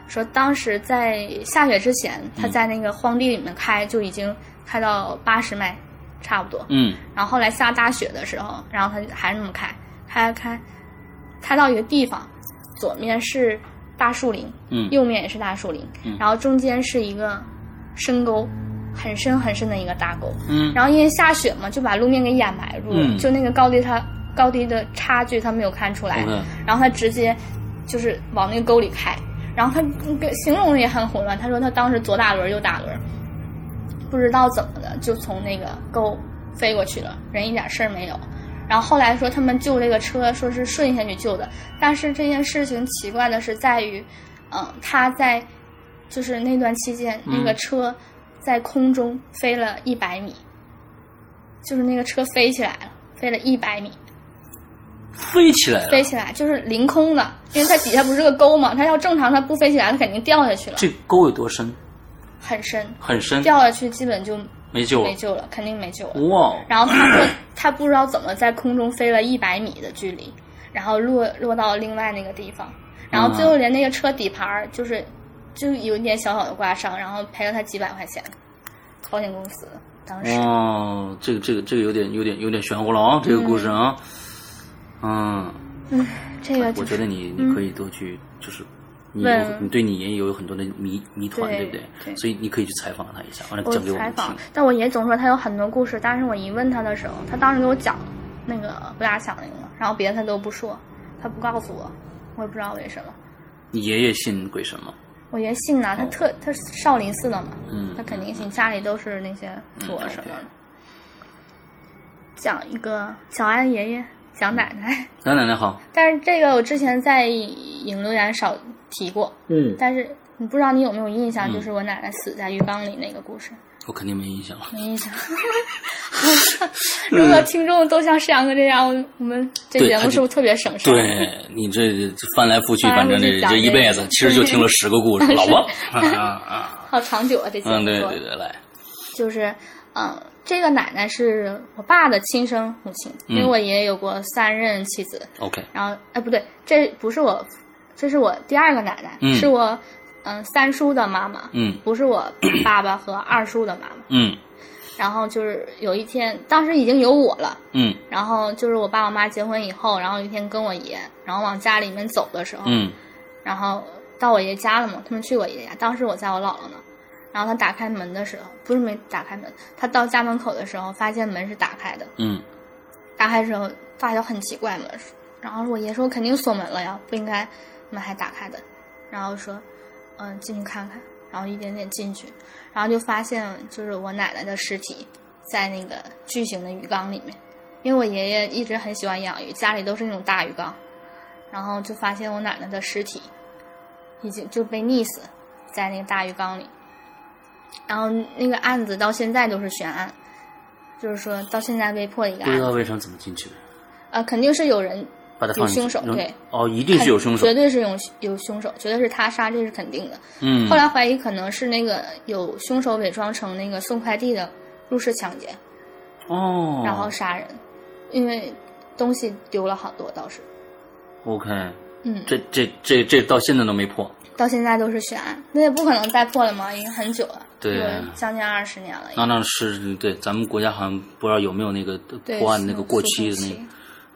说当时在下雪之前，他在那个荒地里面开就已经开到八十迈，差不多。嗯然后后来下大雪的时候，然后他还是那么开，开开开到一个地方，左面是大树林，嗯右面也是大树林，嗯然后中间是一个深沟，很深很深的一个大沟。嗯然后因为下雪嘛，就把路面给掩埋住了，嗯就那个高低它高低的差距他没有看出来然后他直接就是往那个沟里开，然后他跟形容的也很混乱，他说他当时左打轮右打轮，不知道怎么的就从那个沟飞过去了，人一点事儿没有。然后后来说他们救这个车，说是顺下去救的，但是这件事情奇怪的是在于，嗯，他在就是那段期间，嗯那个车在空中飞了一百米，就是那个车飞起来了，飞了一百米，飞起来了。飞起来就是凌空的，因为它底下不是个沟嘛，它要正常它不飞起来，它肯定掉下去了，这沟有多深？很深，很深，掉下去基本就没救了。没。救了，肯定没救了。哇，然后他说 他不知道怎么在空中飞了一百米的距离，然后落落到另外那个地方，然后最后连那个车底盘儿就是就有一点小小的刮伤，然后赔了他几百块钱，保险公司当时。哦，这个这个这个有点有点有点玄乎了啊，这个故事啊，嗯，这个就是我觉得你你可以多去，就是你你对你爷爷有很多的谜谜团，对对不对？对所以你可以去采访他一下，完了我讲给我们采访。，但我爷总说他有很多故事，但是我一问他的时候，他当时给我讲那个不大响那个，然后别的他都不说，他不告诉我，我也不知道为什么。你爷爷信鬼神吗？我爷信呐，他特他是少林寺的嘛，嗯他肯定信，家里都是那些佛什么的。讲一个小安爷爷，讲奶奶，小奶奶好，但是这个我之前在影留言少提过，嗯，但是你不知道你有没有印象，就是我奶奶死在浴缸里那个故事，我肯定没印象了。没印象。如果听众都像世阳哥这样，我们这节目是不是特别省事儿？对你这这翻来覆去，反正这这一辈子，其实就听了十个故事，老婆 啊啊啊，好长久啊，这节目嗯，对对对，来，就是，嗯，这个奶奶是我爸的亲生母亲，因为嗯我爷爷有过三任妻子，OK，然后，哎，不对，这不是我，这是我第二个奶奶，嗯。是我，嗯，三叔的妈妈，嗯。不是我 爸爸和二叔的妈妈。嗯。然后就是有一天，当时已经有我了，嗯。然后就是我爸我妈结婚以后，然后有一天跟我爷，然后往家里面走的时候，嗯。然后到我爷家了嘛，他们去我爷家，当时我在我姥姥那，然后他打开门的时候，不是没打开门，他到家门口的时候，发现门是打开的，嗯。打开的时候发现很奇怪嘛，然后我爷说肯定锁门了呀，不应该门还打开的，然后说，嗯，进去看看，然后一点点进去，然后就发现就是我奶奶的尸体在那个巨型的鱼缸里面，因为我爷爷一直很喜欢养鱼，家里都是那种大鱼缸，然后就发现我奶奶的尸体已经就被溺死在那个大鱼缸里，然后那个案子到现在都是悬案，就是说到现在被破的一个不案子，知道为什么怎么进去的，呃，肯定是有人有把他放进去扔凶手对。哦，一定是有凶手。绝，对是有有凶手，绝对是他杀，这是肯定的。嗯。后来怀疑可能是那个有凶手伪装成那个送快递的入室抢劫，哦，然后杀人，因为东西丢了好多，倒是，OK，嗯，这这这这到现在都没破，到现在都是悬案，那也不可能再破了嘛，已经很久了，对将近二十年了，那那是对咱们国家好像不知道有没有那个，破案那个过期的那度期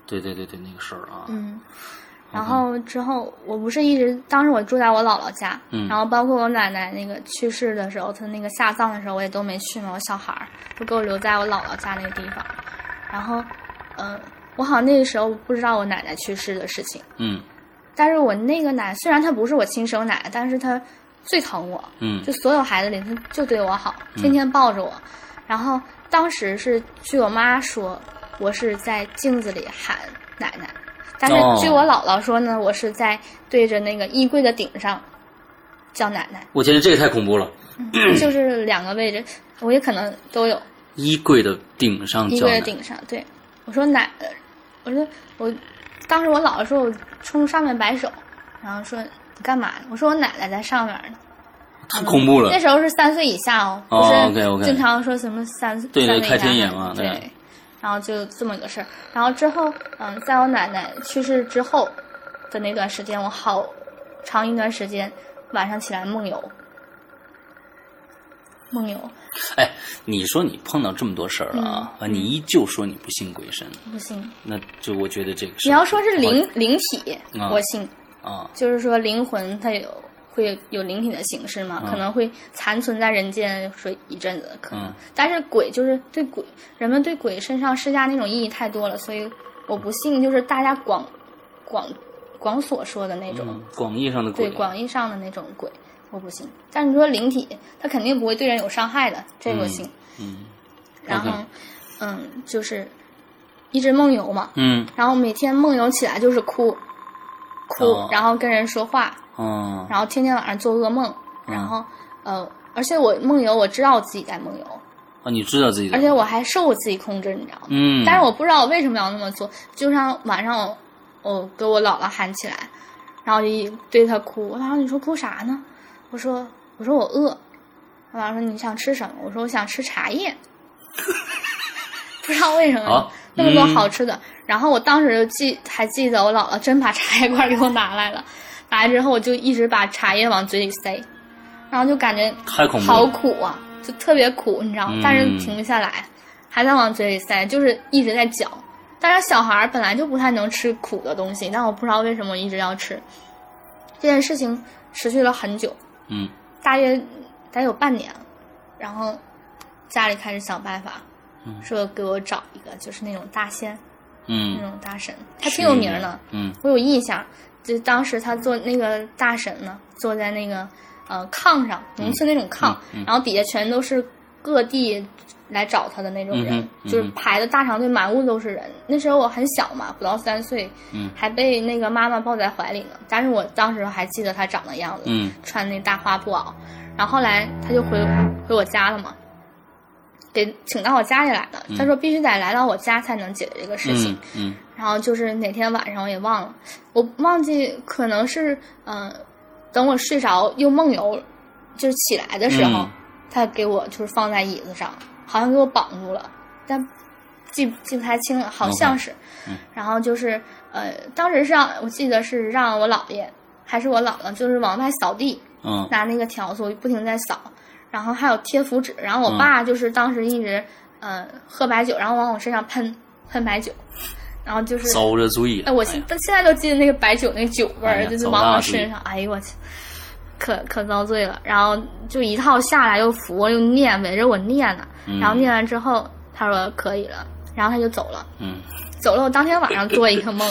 对对对对那个事儿啊，嗯，然后之后我不是一直当时我住在我姥姥家，嗯。然后包括我奶奶那个去世的时候，她那个下葬的时候我也都没去嘛，我小孩儿都给我留在我姥姥家那个地方，然后，嗯、我好像那个时候不知道我奶奶去世的事情，嗯。但是我那个奶虽然她不是我亲生奶奶，但是她最疼我，嗯。就所有孩子里，她就对我好，天天抱着我。然后当时是据我妈说，我是在镜子里喊奶奶，但是哦据我姥姥说呢，我是在对着那个衣柜的顶上叫奶奶。我觉得这个太恐怖了，就是两个位置，我也可能都有。衣柜的顶上衣叫奶，柜的顶上，对我说奶，呃我说我当时我姥姥说我冲上面摆手，然后说你干嘛呢？我说我奶奶在上面呢。太恐怖了那。时候是三岁以下哦，不哦是经常说什么三岁对对三岁以下开天眼嘛对对。然后就这么一个事儿，然后之后，嗯，在我奶奶去世之后的那段时间，我好长一段时间晚上起来梦游，梦游。哎，你说你碰到这么多事儿了啊，你依旧说你不信鬼神，不信。那就我觉得这个是你要说是灵灵体，啊我信，啊，就是说灵魂它有会有灵体的形式嘛，嗯。可能会残存在人间说一阵子，可能。嗯。但是鬼就是对鬼，人们对鬼身上施加那种意义太多了，所以我不信，就是大家广广广所说的那种，嗯，广义上的鬼。对，广义上的那种鬼，我不信。但是你说灵体，它肯定不会对人有伤害的，这个我信。嗯然后嗯，就是一直梦游嘛，嗯。然后每天梦游起来就是哭，哭，哦。然后跟人说话，哦然后天天晚上做噩梦，嗯然后呃，而且我梦游，我知道我自己在梦游，啊，你知道自己，而且我还受我自己控制，你知道吗？嗯，但是我不知道我为什么要那么做，就像晚上我我给我姥姥喊起来，然后就一对她哭，我姥姥你说哭啥呢？我说我说我饿，我姥姥说你想吃什么？我说我想吃茶叶，不知道为什么、好那么多嗯好吃的，然后我当时就记还记得我姥姥真把茶叶罐给我拿来了，拿来之后我就一直把茶叶往嘴里塞，然后就感觉好苦啊，就特别苦，你知道吗？嗯但是停不下来，还在往嘴里塞，就是一直在嚼。但是小孩儿本来就不太能吃苦的东西，但我不知道为什么一直要吃。这件事情持续了很久，嗯大约得有半年了。然后家里开始想办法，说给我找一个就是那种大仙，那嗯种大神，他挺有名儿的。嗯我有印象，就当时他坐那个大神呢，坐在那个呃炕上，农村那种炕，嗯嗯然后底下全都是各地来找他的那种人，就是排的大长队，满屋都是人。那时候我很小嘛，不到三岁，嗯还被那个妈妈抱在怀里呢。但是我当时还记得他长的样子，嗯穿那大花布袄。然后后来他就回回我家了嘛，给请到我家里来的。他说必须得来到我家才能解决这个事情。嗯嗯然后就是哪天晚上我也忘了，我忘记可能是嗯、呃等我睡着又梦游，就是起来的时候，嗯他给我就是放在椅子上，好像给我绑住了，但记记不太清了，好像是。嗯然后就是呃，当时是让我记得是让我姥爷还是我姥姥，就是往外扫地，嗯拿那个笤帚不停在扫，然后还有贴符纸，然后我嗯爸就是当时一直呃喝白酒，然后往我身上喷喷白酒，然后就是遭着罪哎，我现但现在都记得那个白酒那个酒味儿，哎就是往我身上，哎呦我去，可可遭罪了。然后就一套下来又扶又念，围着我念呢。嗯然后念完之后，他说可以了，然后他就走了。嗯走了，我当天晚上做一个梦，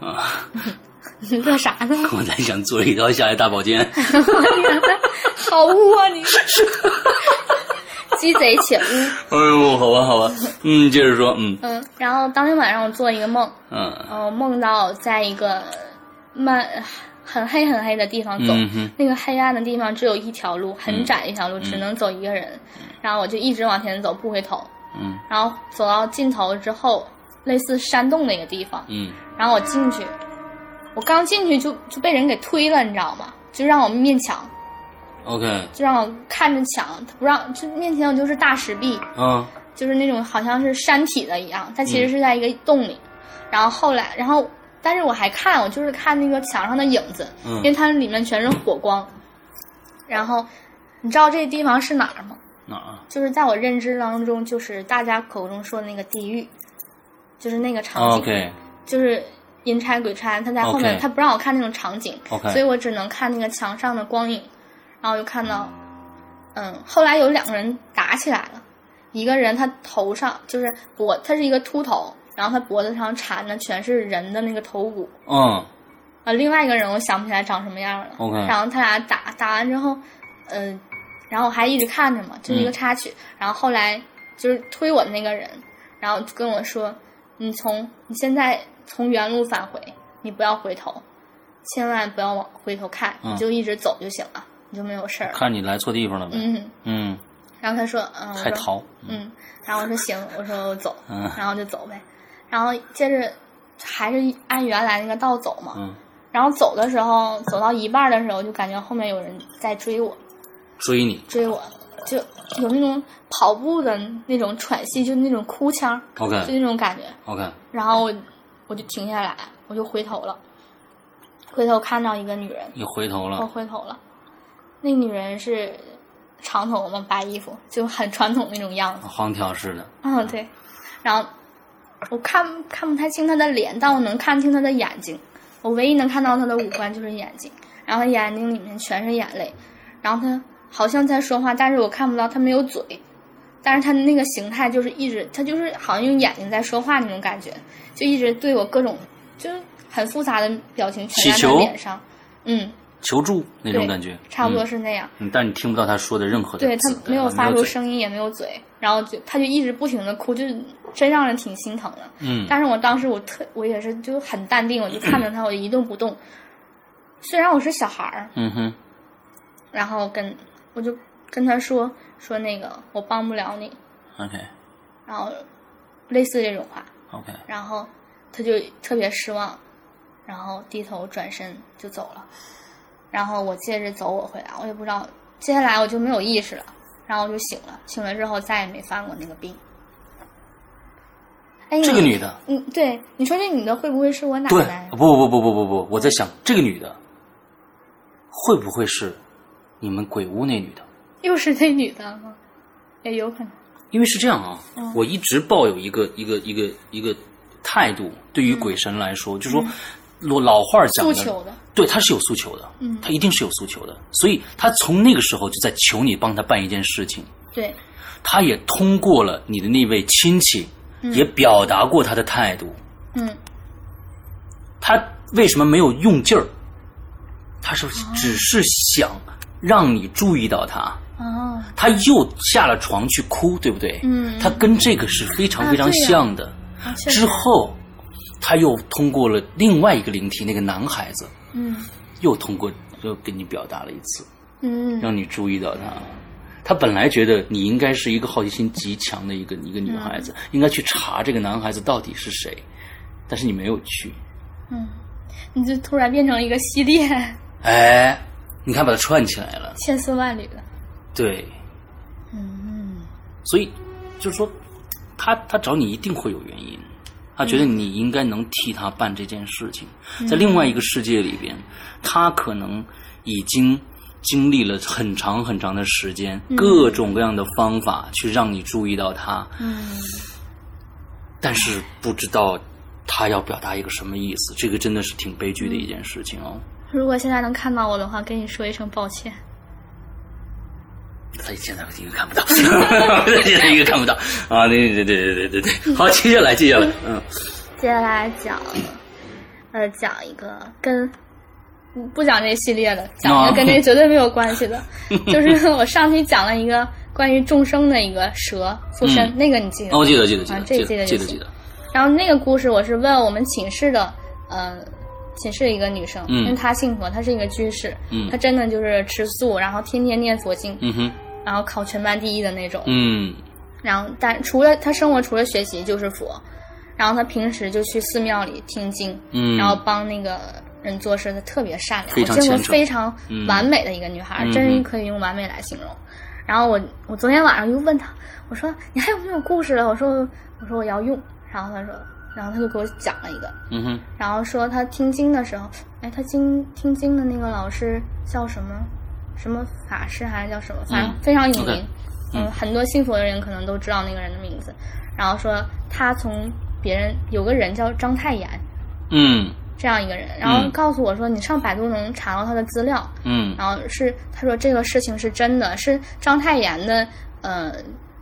啊，你乐啥呢？我在想做一条下来大保健，好污啊你！鸡贼且污。哎呦，好吧好吧，嗯，接着说，嗯嗯，然后当天晚上我做一个梦，嗯我，梦到在一个漫很黑很黑的地方走，嗯那个黑暗的地方只有一条路，很窄一条路，只能走一个人。然后我就一直往前走，不回头。嗯然后走到尽头之后，类似山洞的一个地方，嗯然后我进去，我刚进去就就被人给推了，你知道吗？就让我面墙，，OK，就让我看着墙，他不让，就面前我就是大石壁，嗯就是那种好像是山体的一样，它其实是在一个洞里。然后后来，然后但是我还看，我就是看那个墙上的影子，嗯因为它里面全是火光。然后你知道这地方是哪儿吗？哪儿啊就是在我认知当中，就是大家口中说的那个地狱，就是那个场景就是阴差鬼差，他在后面他不让我看那种场景所以我只能看那个墙上的光影，然后就看到，嗯，后来有两个人打起来了，一个人他头上就是脖，他是一个秃头，然后他脖子上缠的全是人的那个头骨，嗯啊，另外一个人我想不起来长什么样了。OK 然后他俩打打完之后，呃，然后我还一直看着嘛，就是一个嗯插曲。然后后来就是推我的那个人，然后跟我说：“你从你现在从原路返回，你不要回头，千万不要往回头看，嗯你就一直走就行了。你就没有事儿。看你来错地方了呗。嗯，嗯，然后他说，嗯，我说，还逃。嗯，然后我说行，我说我走，嗯然后就走呗。然后接着还是按原来那个道走嘛。嗯，然后走的时候，走到一半的时候，就感觉后面有人在追我，追你。追我，就有那种跑步的那种喘息，就那种哭腔，就 OK 就那种感觉。OK，然后我我就停下来，我就回头了，回头看到一个女人，你回头了我。回头了，那女人是长头发白衣服，就很传统那种样子。黄条似的。嗯，对。然后我看看不太清她的脸，但我能看清她的眼睛。我唯一能看到她的五官就是眼睛，然后眼睛里面全是眼泪。然后她好像在说话，但是我看不到她没有嘴，但是他的那个形态就是一直，他就是好像用眼睛在说话那种感觉，就一直对我各种就是很复杂的表情全在祈求她脸上。嗯，求助那种感觉，差不多嗯是那样。嗯，但你听不到他说的任何的对他没有发出声音，也没有嘴，然后就他就一直不停的哭，就是真让人挺心疼的。嗯但是我当时我特我也是就很淡定，我就看着他，我就一动不动。虽然我是小孩儿，嗯哼，然后跟我就跟他说说那个我帮不了你，OK 然后类似这种话，OK，然后他就特别失望，然后低头转身就走了。然后我接着走我回来，我也不知道，接下来我就没有意识了，然后我就醒了，醒了之后再也没犯过那个病。哎，这个女的，嗯，对，你说这女的会不会是我奶对奶，？不不不不不不，我在想这个女的会不会是你们鬼屋那女的？又是那女的吗？也有可能。因为是这样啊，嗯。我一直抱有一个一个一个一个态度，对于鬼神来说，就是说老老话讲的，嗯诉求的，对，他是有诉求的，嗯。他一定是有诉求的，所以他从那个时候就在求你帮他办一件事情，对，他也通过了你的那位亲戚，也表达过他的态度，嗯。他为什么没有用劲儿？他是只是想让你注意到他，哦，他又下了床去哭，对不对？嗯他跟这个是非常非常像的。之后，他又通过了另外一个灵体，那个男孩子，嗯又通过又跟你表达了一次，嗯让你注意到他。他本来觉得你应该是一个好奇心极强的一个一个女孩子，应该去查这个男孩子到底是谁，但是你没有去。嗯，你就突然变成了一个系列，哎，你看把它串起来了，千丝万缕的。对，嗯所以就是说，他他找你一定会有原因，他觉得你应该能替他办这件事情。在另外一个世界里边，他可能已经经历了很长很长的时间，各种各样的方法去让你注意到他，嗯但是不知道他要表达一个什么意思。这个真的是挺悲剧的一件事情哦。如果现在能看到我的话，跟你说一声抱歉。他现在一个看不到，现在一个看不到。啊！对对对对对对对，好，接下来接下来，嗯。接下来讲，呃，讲一个跟不不讲这系列的，讲一个跟这绝对没有关系的，就是我上期讲了一个关于众生的一个蛇附身，嗯。那个你记得吗？哦，记得记得记得。记得记得，然后那个故事我是问我们寝室的，呃，寝室一个女生，嗯。因为她信佛，她是一个居士，嗯。她真的就是吃素，然后天天念佛经，嗯，然后考全班第一的那种。嗯。然后但除了她生活除了学习就是佛，然后她平时就去寺庙里听经，嗯，然后帮那个人做事，她特别善良，见过非常嗯。完美的一个女孩，嗯真可以用完美来形容。然后我我昨天晚上又问她，我说你还有没有故事了？我说我说我要用，然后她说，然后他就给我讲了一个，嗯哼，然后说他听经的时候，哎，他经听经的那个老师叫什么？什么法师还是叫什么，反正嗯。非常有名，嗯，很多信佛的人可能都知道那个人的名字。然后说他从别人有个人叫张太炎。嗯。这样一个人，然后嗯告诉我说你上百度能查到他的资料，嗯。然后是他说这个事情是真的，是张太炎的呃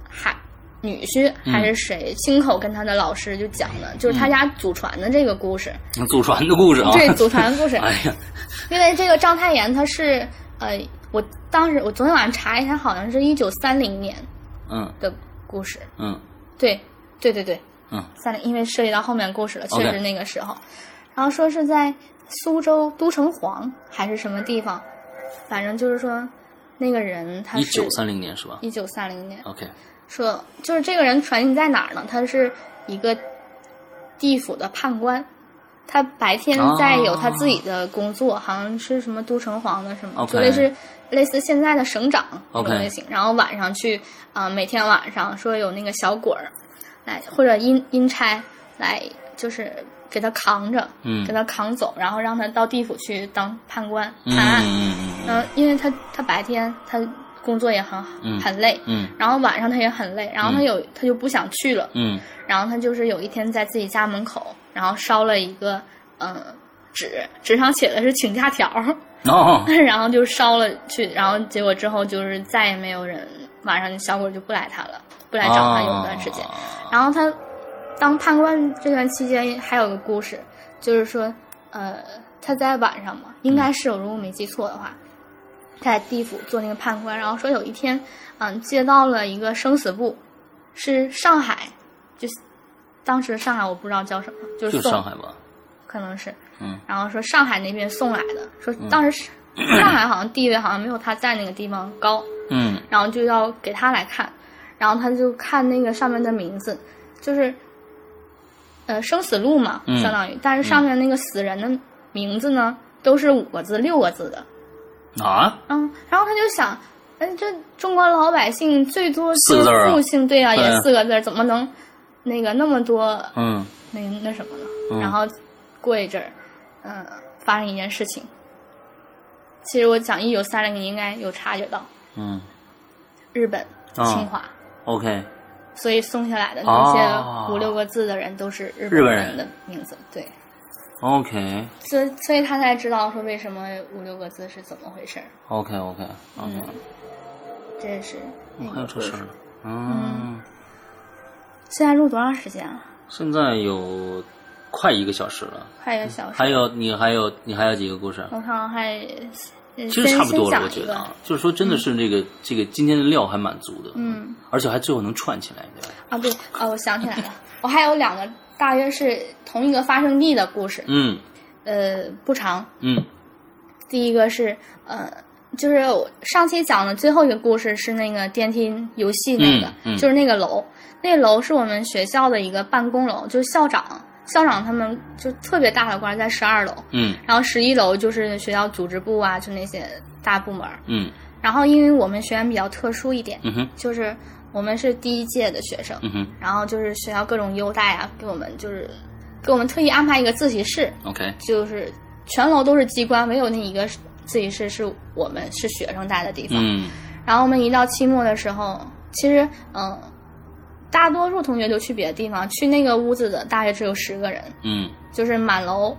还女婿嗯。还是谁亲口跟他的老师就讲的，就是他家祖传的这个故事，祖传的故事啊，对祖传的故事。哎呀，因为这个章太炎他是呃，我当时我昨天晚上查一下，好像是一九三零年嗯。的故事，嗯。对对对对，嗯。三零，因为涉及到后面故事了，确实那个时候，然后说是在苏州都城隍还是什么地方，反正就是说那个人他是一九三零年是吧？一九三零年，？OK，说就是这个人传奇在哪儿呢？他是一个地府的判官，他白天在有他自己的工作，好像是什么都城隍的什么就类似类似现在的省长这 OK 种类型。然后晚上去啊、呃每天晚上说有那个小鬼儿来或者阴阴差来，就是给他扛着，嗯给他扛走，然后让他到地府去当判官嗯判案。嗯嗯嗯，因为他他白天他工作也很嗯。很累，嗯。然后晚上他也很累，然后他嗯。有、他就不想去了，嗯。然后他就是有一天在自己家门口，然后烧了一个嗯纸，纸上写的是请假条，然后就烧了去，然后结果之后就是再也没有人晚上小鬼就不来他了，不来找他有一段时间，啊。然后他当判官这段期间还有个故事，就是说，呃，他在晚上嘛，应该是我如果没记错的话，他在地府做那个判官，然后说有一天，嗯，接到了一个生死簿，是上海，就是当时上海我不知道叫什么，就是就送上海吧，可能是，嗯，然后说上海那边送来的，说当时是、上海好像地位好像没有他在那个地方高，嗯。然后就要给他来看，然后他就看那个上面的名字，就是，呃，生死录嘛，嗯相当于，但是上面那个死人的名字呢，都是五个字、六个字的，啊，嗯，然后他就想，嗯，这中国老百姓最多就是复姓，对啊，也四个字，怎么能那个那么多嗯那那什么呢？嗯然后过一阵儿，嗯，发生一件事情。其实我讲一九三零，你应该有察觉到，嗯日本啊侵华。，OK，所以送下来的那些哦五六个字的人都是日日本人人的名字，对，OK 所以所以他才知道说为什么五六个字是怎么回事。OK OK OK，这是那还有个这事儿。呢，嗯，现在录多长时间了？现在有快一个小时了，快一个小时。还有你还有你还有几个故事？我看还其其实差不多了，我觉得啊，就是说真的是这个这个今天的料还蛮足的，嗯，而且还最后能串起来，对吧？啊，对。啊，我想起来了，我还有两个大约是同一个发生地的故事，嗯。呃，不长。嗯。第一个是呃，就是我上期讲的最后一个故事是那个电梯游戏那个，嗯嗯。就是那个楼，那楼是我们学校的一个办公楼，就是校长，校长他们就特别大的官在十二楼，嗯。然后十一楼就是学校组织部啊，就那些大部门儿。嗯。然后因为我们学院比较特殊一点，嗯哼。就是我们是第一届的学生，嗯哼。然后就是学校各种优待啊，给我们就是给我们特意安排一个自习室，，OK，就是全楼都是机关，唯有那一个自习室是我们是学生待的地方。嗯。然后我们一到期末的时候，其实嗯，大多数同学都去别的地方，去那个屋子的大约只有十个人，嗯。就是满楼。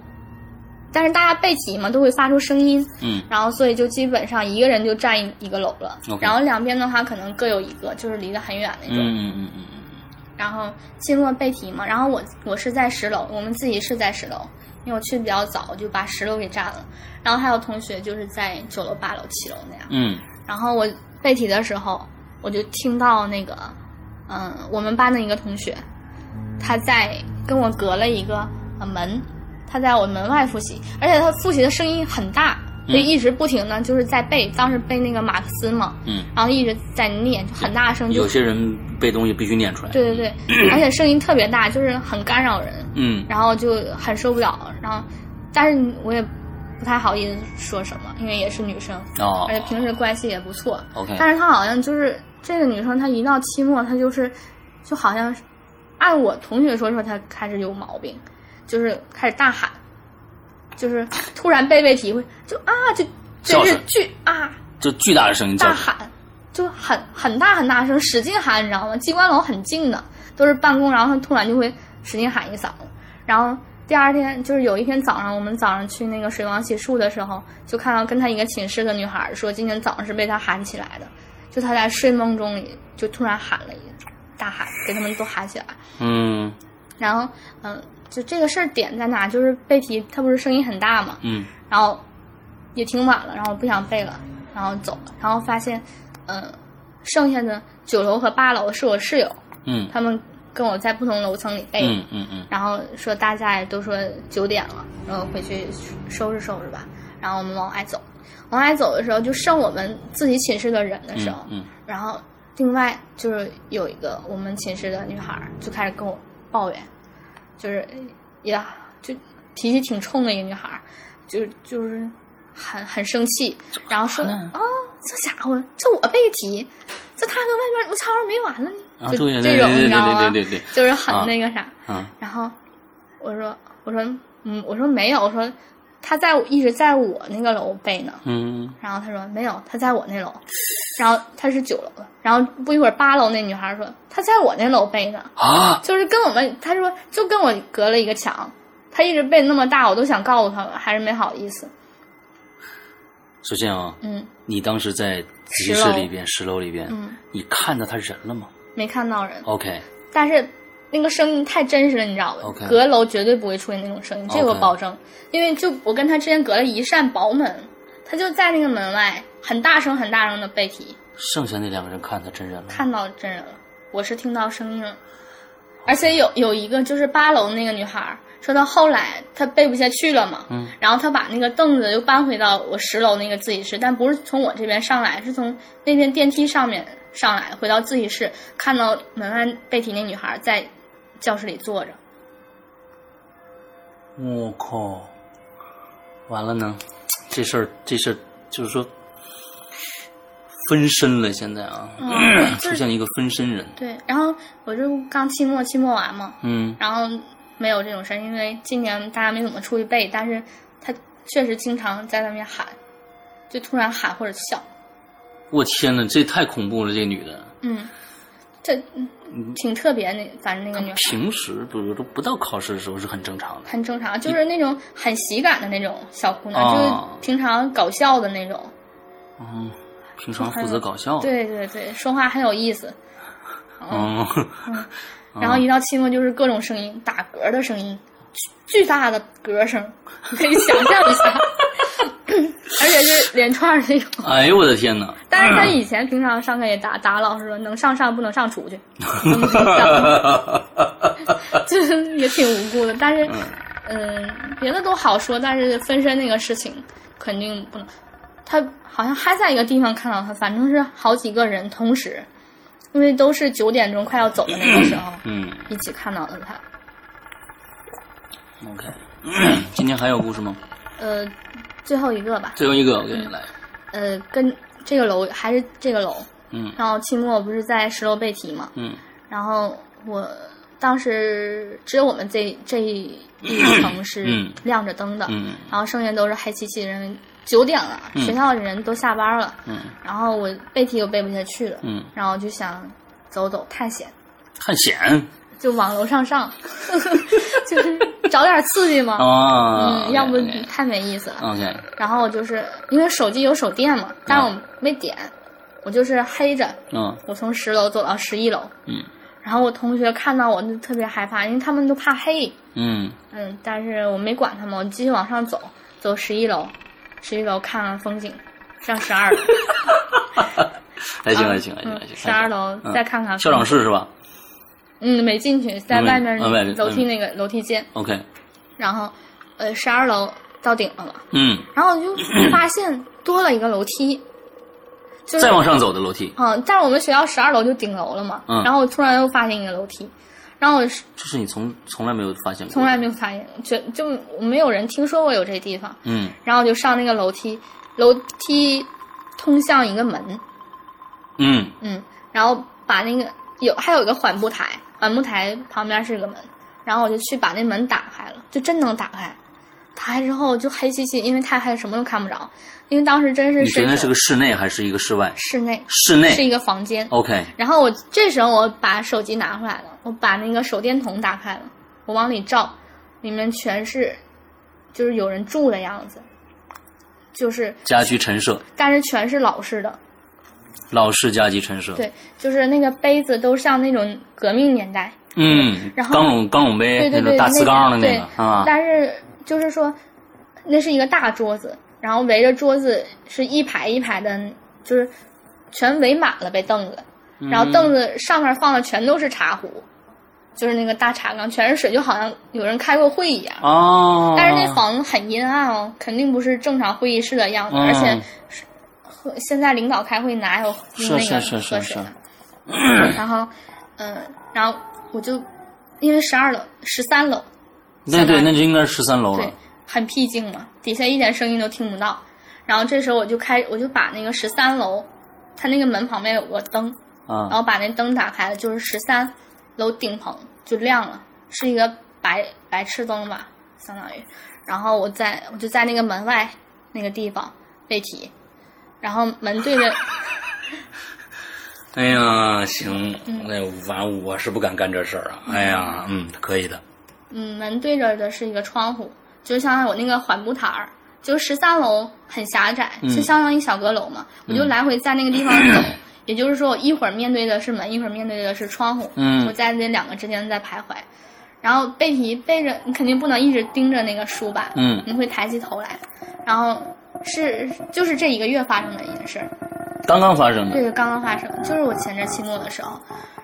但是大家背题嘛，都会发出声音，嗯然后所以就基本上一个人就占一一个楼了。然后两边的话可能各有一个，就是离得很远那嗯种。嗯嗯嗯然后期末背题嘛，然后我我是在十楼，我们自己是在十楼，因为我去的比较早，我就把十楼给占了。然后还有同学就是在九楼、八楼、七楼那样。嗯然后我背题的时候，我就听到那个，嗯，我们班的一个同学，他在跟我隔了一个呃门，他在我门外复习，而且他复习的声音很大，所以一直不停的就是在背，当时背那个马克思嘛，嗯。然后一直在念，就很大声，有些人背东西必须念出来，对对对，而且声音特别大，就是很干扰人，嗯。然后就很受不了，然后，但是我也不太好意思说什么，因为也是女生，哦而且平时关系也不错。，OK，但是她好像就是这个女生，她一到期末，她就是就好像按我同学说说，她开始有毛病，就是开始大喊，就是突然背背题会就啊就就是巨啊就巨大的声音大喊，就很很大很大声，使劲喊，你知道吗？机关楼很近的，都是办公，然后他突然就会使劲喊一嗓子。然后第二天就是有一天早上，我们早上去那个水房洗漱的时候，就看到跟他一个寝室的女孩说，今天早上是被他喊起来的，就他在睡梦中里就突然喊了一大喊，给他们都喊起来。嗯然后嗯，就这个事儿点在哪？就是背题，它不是声音很大嘛，嗯。然后也挺晚了，然后我不想背了，然后走了，然后发现，嗯、剩下的九楼和八楼是我室友，嗯他们跟我在不同楼层里背，嗯嗯嗯。然后说大家也都说九点了，然后回去收拾收拾吧，然后我们往外走，往外走的时候，就剩我们自己寝室的人的时候，嗯。然后另外就是有一个我们寝室的女孩儿就开始跟我抱怨，就是呀，就脾气挺冲的一个女孩儿，就就是很很生气，然后说呢啊、这家伙这我背题，这他跟外面我吵吵没完了呢，啊，就这种你知道吗？就是很啊那个啥，嗯然后我说我说嗯我说没有，我说他在一直在我那个楼背呢，嗯。然后他说没有，他在我那楼，然后他是九楼的，然后不一会儿八楼那女孩说他在我那楼背呢，啊，就是跟我们他说就跟我隔了一个墙，他一直背那么大，我都想告诉他们，还是没好意思，是这样啊，嗯你当时在集市里边、十楼里边，嗯，你看到他人了吗？没看到人，？OK，但是那个声音太真实了，你知道吧隔楼绝对不会出现那种声音，这个我保证。因为就我跟他之间隔了一扇薄门，他就在那个门外，很大声很大声的背题，剩下那两个人看他真人了，看到真人了，我是听到声音了。而且有有一个就是八楼那个女孩儿，说到后来她背不下去了嘛，嗯，然后她把那个凳子又搬回到我十楼那个自习室，但不是从我这边上来，是从那边电梯上面上来，回到自习室，看到门外背题那女孩在教室里坐着，我靠，完了呢，这事儿这事儿就是说分身了，现在啊，嗯出现了一个分身人，对，然后我就刚期末期末完嘛，嗯。然后没有这种事儿，因为今年大家没怎么出去背，但是他确实经常在外面喊，就突然喊或者笑，我天呐，这太恐怖了，这女的。嗯，这嗯挺特别那，反正那个女孩。平时比如说不到考试的时候是很正常的，很正常，就是那种很喜感的那种小姑娘，哦就是平常搞笑的那种，嗯，平常负责搞笑，，对对对，说话很有意思。嗯，然后一到期末就是各种声音，打嗝的声音，巨巨大的嗝声，你可以想象一下，而且是连串儿那种。哎呦我的天哪，但是他以前平常上课也打打老师说能上上不能上出去，就是也挺无辜的。但是，嗯、别的都好说，但是分身那个事情肯定不能。他好像还在一个地方看到他，反正是好几个人同时，因为都是九点钟快要走的那个时候，嗯一起看到的他。，OK，今天还有故事吗？呃，最后一个吧，最后一个我给你来，呃，跟这个楼还是这个楼，嗯。然后期末不是在十楼背题嘛，嗯。然后我当时只有我们这这一层是嗯。亮着灯的，嗯。然后剩下都是黑漆漆的人。九点了，嗯。学校的人都下班了，嗯。然后我背题又背不下去了，嗯，然后就想走走探险，探险就往楼上上，就是找点刺激嘛，啊，嗯，要不太没意思了。OK，然后我就是因为手机有手电嘛，但是我没点，我就是黑着，嗯我从十楼走到十一楼，嗯。然后我同学看到我就特别害怕，因为他们都怕黑，嗯。嗯，但是我没管他们，我继续往上走，走十一楼，十一楼看看风景，上十二楼，还行还行还行还行，嗯十二楼嗯再看看校长室是吧嗯，没进去，在嗯外面楼梯那个楼梯间，？OK，然后呃十二楼到顶了嘛，嗯，然后我就发现多了一个楼梯，就是再往上走的楼梯，嗯，但是我们学校十二楼就顶楼了嘛，嗯。然后我突然又发现一个楼梯，然后我是这是你从从来没有发现过，从来没有发现，就就没有人听说过有这地方，嗯。然后我就上那个楼梯，楼梯通向一个门，嗯。嗯，然后把那个有还有一个缓步台，缓步台旁边是个门，然后我就去把那门打开了，就真能打开。打开之后就黑漆漆，因为太黑，什么都看不着。因为当时真是你觉得是个室内还是一个室外？室内，室内是一个房间。OK，然后我这时候我把手机拿回来了，我把那个手电筒打开了，我往里照，里面全是就是有人住的样子，就是家居陈设，但是全是老式的，老式家具陈设，对，就是那个杯子都像那种革命年代，嗯，然后钢笼钢笼杯对对对，那种大瓷缸的那对个啊，但是就是说，那是一个大桌子，然后围着桌子是一排一排的，就是全围满了呗凳子，然后凳子上面放的全都是茶壶，就是那个大茶缸全是水，就好像有人开过会一样。哦，但是那房子很阴暗哦，肯定不是正常会议室的样子，嗯。而且现在领导开会哪有是那个是是是是喝水的？然后，嗯、然后我就因为十二楼、十三楼，对对，那就应该是十三楼了对。，很僻静嘛，底下一点声音都听不到。然后这时候我就开，我就把那个十三楼，它那个门旁边有个灯，然啊后把那灯打开了，就是十三楼顶棚就亮了，是一个白白炽灯吧，相当于。然后我在我就在那个门外那个地方背题，然后门对着，哎呀，行，嗯那反正我是不敢干这事儿啊。哎呀，嗯，可以的。嗯，门对着的是一个窗户，就相当于我那个缓步台儿，就十三楼很狭窄，嗯就相当于小阁楼嘛，我就来回在那个地方走。也就是说，我一会儿面对的是门，一会儿面对的是窗户，嗯我在那两个之间在徘徊。然后背题背着，你肯定不能一直盯着那个书吧，嗯你会抬起头来。然后是就是这一个月发生的一件事儿，刚刚发生的。对刚刚发生，就是我前阵期末的时候，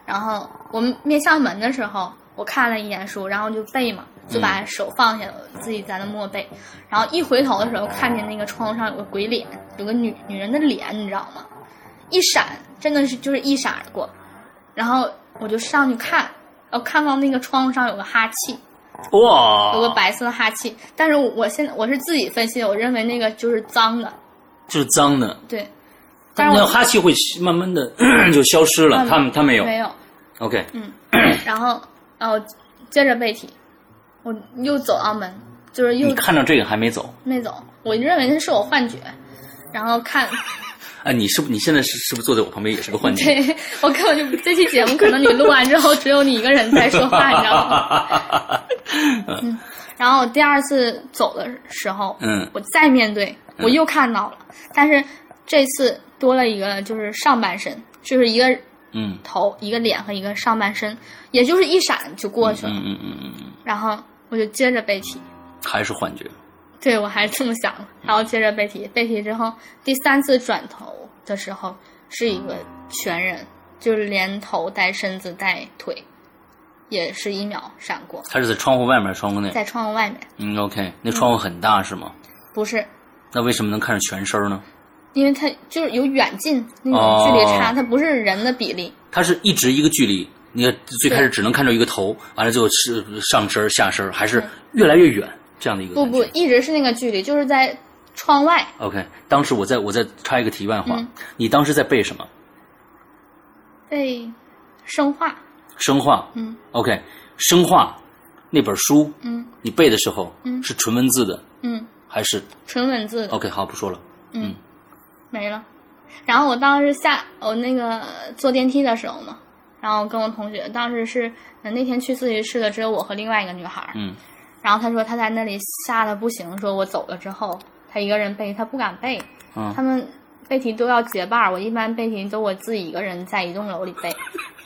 然后我们面向门的时候，我看了一眼书，然后就背嘛，就把手放下了，自己在那默背。然后一回头的时候，看见那个窗户上有个鬼脸，有个女女人的脸，你知道吗？一闪，真的是就是一闪而过。然后我就上去看，然后看到那个窗户上有个哈气，哇，有个白色的哈气。但是我现在我是自己分析的，我认为那个就是脏的，就是脏的。对。但是那我哈气会慢慢的 就消失了，嗯他们他没有。没有，OK，嗯，然后，哦接着背题，我又走到门，就是又你看到这个还没走，没走，我认为那是我幻觉，然后看，哎，你是不你现在是是不是坐在我旁边也是个幻 觉？对我根本就这期节目可能你录完之后只有你一个人在说话，你知道吗？嗯然后第二次走的时候，嗯我再面对，我又看到了，但是这次多了一个就是上半身，就是一个嗯头、一个脸和一个上半身，也就是一闪就过去了。嗯嗯嗯嗯嗯，然后我就接着背题，还是幻觉。对我还是这么想的，然后接着背题，背题之后第三次转头的时候是一个全人，就是连头带身子带腿，也是一秒闪过，他是在窗户外面，窗户内。在窗户外面，嗯，OK，那窗户很大是吗？不是。那为什么能看着全身呢？因为它就是有远近那种距离差，它不是人的比例。它是一直一个距离，你看最开始只能看到一个头，完了最后是上身下身，还是越来越远这样的一个不不，一直是那个距离，就是在窗外。OK，当时我在我再插一个题外话，嗯你当时在背什么？背生化，生化。嗯 OK，生化那本书，嗯你背的时候，嗯是纯文字的嗯，还是纯文字的。OK？好，不说了。嗯，没了。然后我当时下我那个坐电梯的时候嘛，然后跟我同学，当时是呃那天去自习室的只有我和另外一个女孩儿，嗯然后他说他在那里吓得不行，说我走了之后，他一个人背，他不敢背，嗯他们背题都要结伴儿，我一般背题都我自己一个人在一栋楼里背。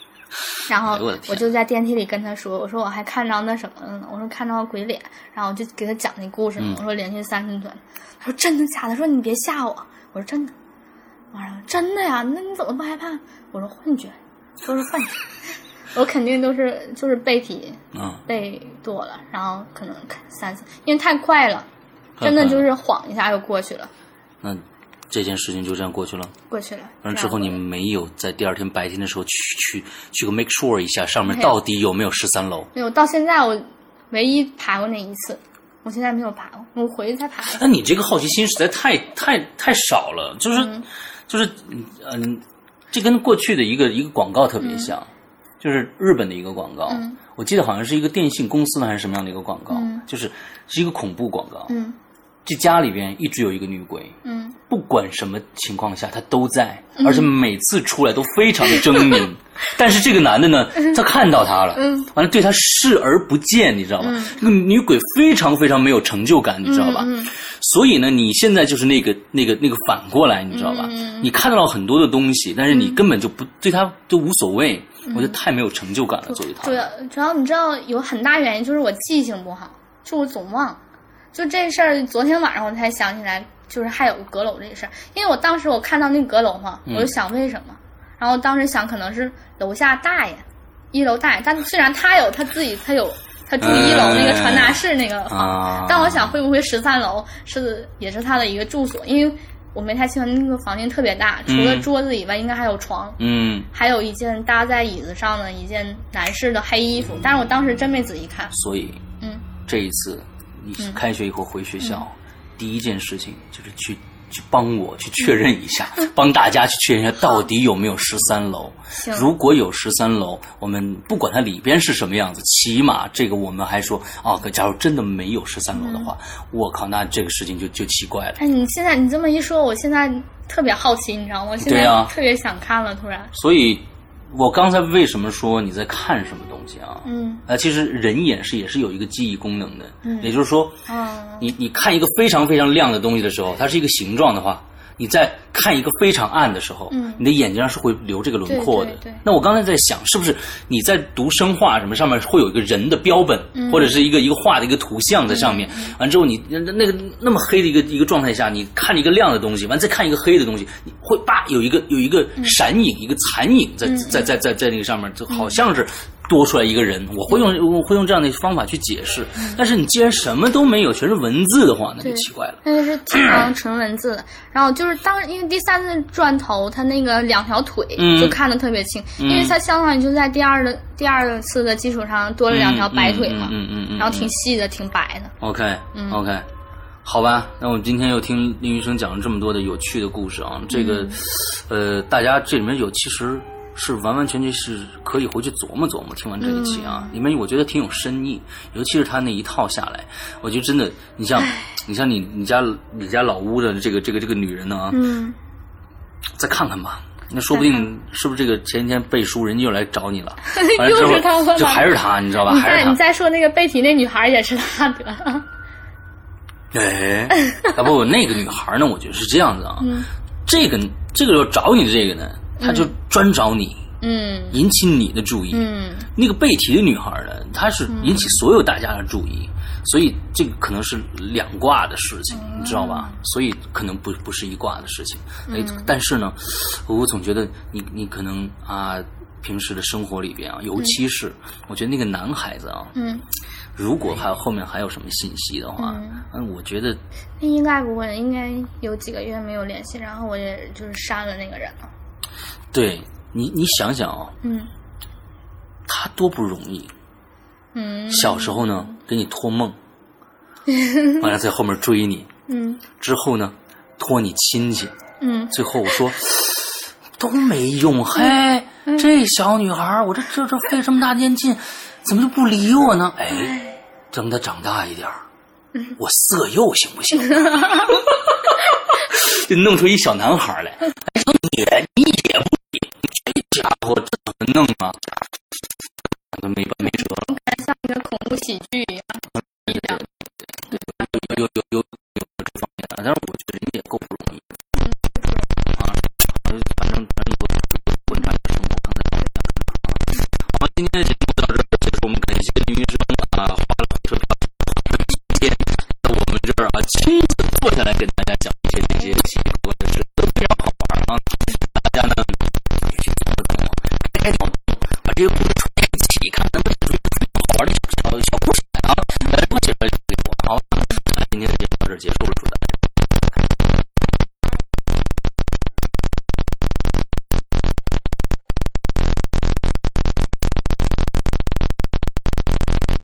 然后我就在电梯里跟他说：“我说我还看到那什么了呢，我说看到鬼脸。”然后我就给他讲那故事我说连续三次转。他说：“真的假的？”说你别吓我。我说：“真的。”我说：“真的呀？那你怎么不害怕？”我说：“幻觉，都是幻觉。我肯定都是就是背题嗯，背多了，然后可能看三次，因为太快了，真的就是晃一下就过去了，那这件事情就这样过去了。过去了。完了之后，你没有在第二天白天的时候去去去个 make sure 一下上面到底有没有十三楼？没有，到现在我唯一爬过那一次，我现在没有爬过，我回去才爬。那你这个好奇心实在太太太少了，就是、嗯就是嗯，这跟过去的一个一个广告特别像，就是日本的一个广告，嗯。我记得好像是一个电信公司的还是什么样的一个广告，嗯。就是是一个恐怖广告，嗯这家里边一直有一个女鬼，嗯不管什么情况下，她都在，而且每次出来都非常的狰狞。但是这个男的呢，他看到她了，嗯完了对她视而不见，你知道吗？这个女鬼非常非常没有成就感，你知道吧？嗯嗯所以呢，你现在就是那个那个那个反过来，你知道吧？嗯你看到了很多的东西，但是你根本就不对她就无所谓，我觉得太没有成就感了，作为他主。要主要你知道有很大原因就是我记性不好，就我总忘。就这事儿，昨天晚上我才想起来，就是还有阁楼这事儿。因为我当时我看到那阁楼嘛，嗯我就想为什么，然后当时想可能是楼下大爷，一楼大爷，但虽然他有他自己，他有他住一楼那个传达室那个啊。房，但我想会不会十三楼是也是他的一个住所，因为我没太清楚那个房间特别大，除了嗯。桌子以外，应该还有床。嗯，还有一件搭在椅子上的一件男士的黑衣服，但是我当时真没仔细看。所以嗯，这一次你开学以后回学校，第一件事情就是去去帮我去确认一下，帮大家去确认一下到底有没有十三楼。如果有十三楼，我们不管它里边是什么样子，起码这个我们还说啊，可假如真的没有十三楼的话，我靠，那这个事情就就奇怪了。哎，你现在你这么一说，我现在特别好奇，你知道吗？我现在特别想看了，突然。所以，我刚才为什么说你在看什么东西啊？嗯。呃，其实人眼是也是有一个记忆功能的，嗯。也就是说，嗯。你你看一个非常非常亮的东西的时候，它是一个形状的话，你在看一个非常暗的时候，嗯你的眼睛上是会留这个轮廓的。对对对那我刚才在想，是不是你在读生化什么上面会有一个人的标本，嗯或者是一个一个画的一个图像在上面？完之后你那那个那么黑的一个一个状态下，你看一个亮的东西，完再看一个黑的东西，你会吧有一个有一个嗯闪影，一个残影在在在在在那个上面，就好像是。多出来一个人，我会用我会用这样的方法去解释。但是你既然什么都没有，全是文字的话，那就奇怪了。那就是挺常纯文字的。然后就是当因为第三次转头，他那个两条腿嗯就看得特别清，因为他相当于就在第二的第二次的基础上多了两条白腿嘛，嗯嗯嗯然后挺细的，挺白的。OK 嗯 OK，好吧，那我们今天又听林医生讲了这么多的有趣的故事啊，这个、嗯呃，大家这里面有其实。是完完全全是可以回去琢磨琢磨。听完这一期啊，嗯里面我觉得挺有深意，尤其是他那一套下来，我觉得真的，你像 你像你你家你家老屋的这个这个这个女人呢，嗯，再看看吧。那说不定是不是这个前几天背书，人家又来找你了，又是他吗就还是他，你知道吧？你 还是他你。再说那个背题那女孩也是他的，哎，啊不，那个女孩呢？我觉得是这样子啊，嗯这个这个要找你的这个呢，她就专找你，嗯引起你的注意。嗯那个被提的女孩呢，她是引起所有大家的注意，所以这个可能是两卦的事情，你知道吧？所以可能不不是一卦的事情。哎，但是呢，我总觉得你你可能啊。平时的生活里边啊，尤其是我觉得那个男孩子啊，嗯，如果还有后面还有什么信息的话，嗯，我觉得那应该不会，应该有几个月没有联系，然后我也就是删了那个人了。对你，你想想啊、嗯。他多不容易。嗯。小时候呢，给你托梦，完了在后面追你，嗯。之后呢，托你亲戚，嗯。最后我说都没用。嘿，这小女孩儿，我这这这费这么大劲劲，怎么就不理我呢？哎，等她长大一点儿，我色诱行不行？就弄出一小男孩儿来，哎，说你你也不家伙这怎么弄啊？没完没辙了。像一个恐怖喜剧一样。有有有有有这方面的，但是我觉得人家也够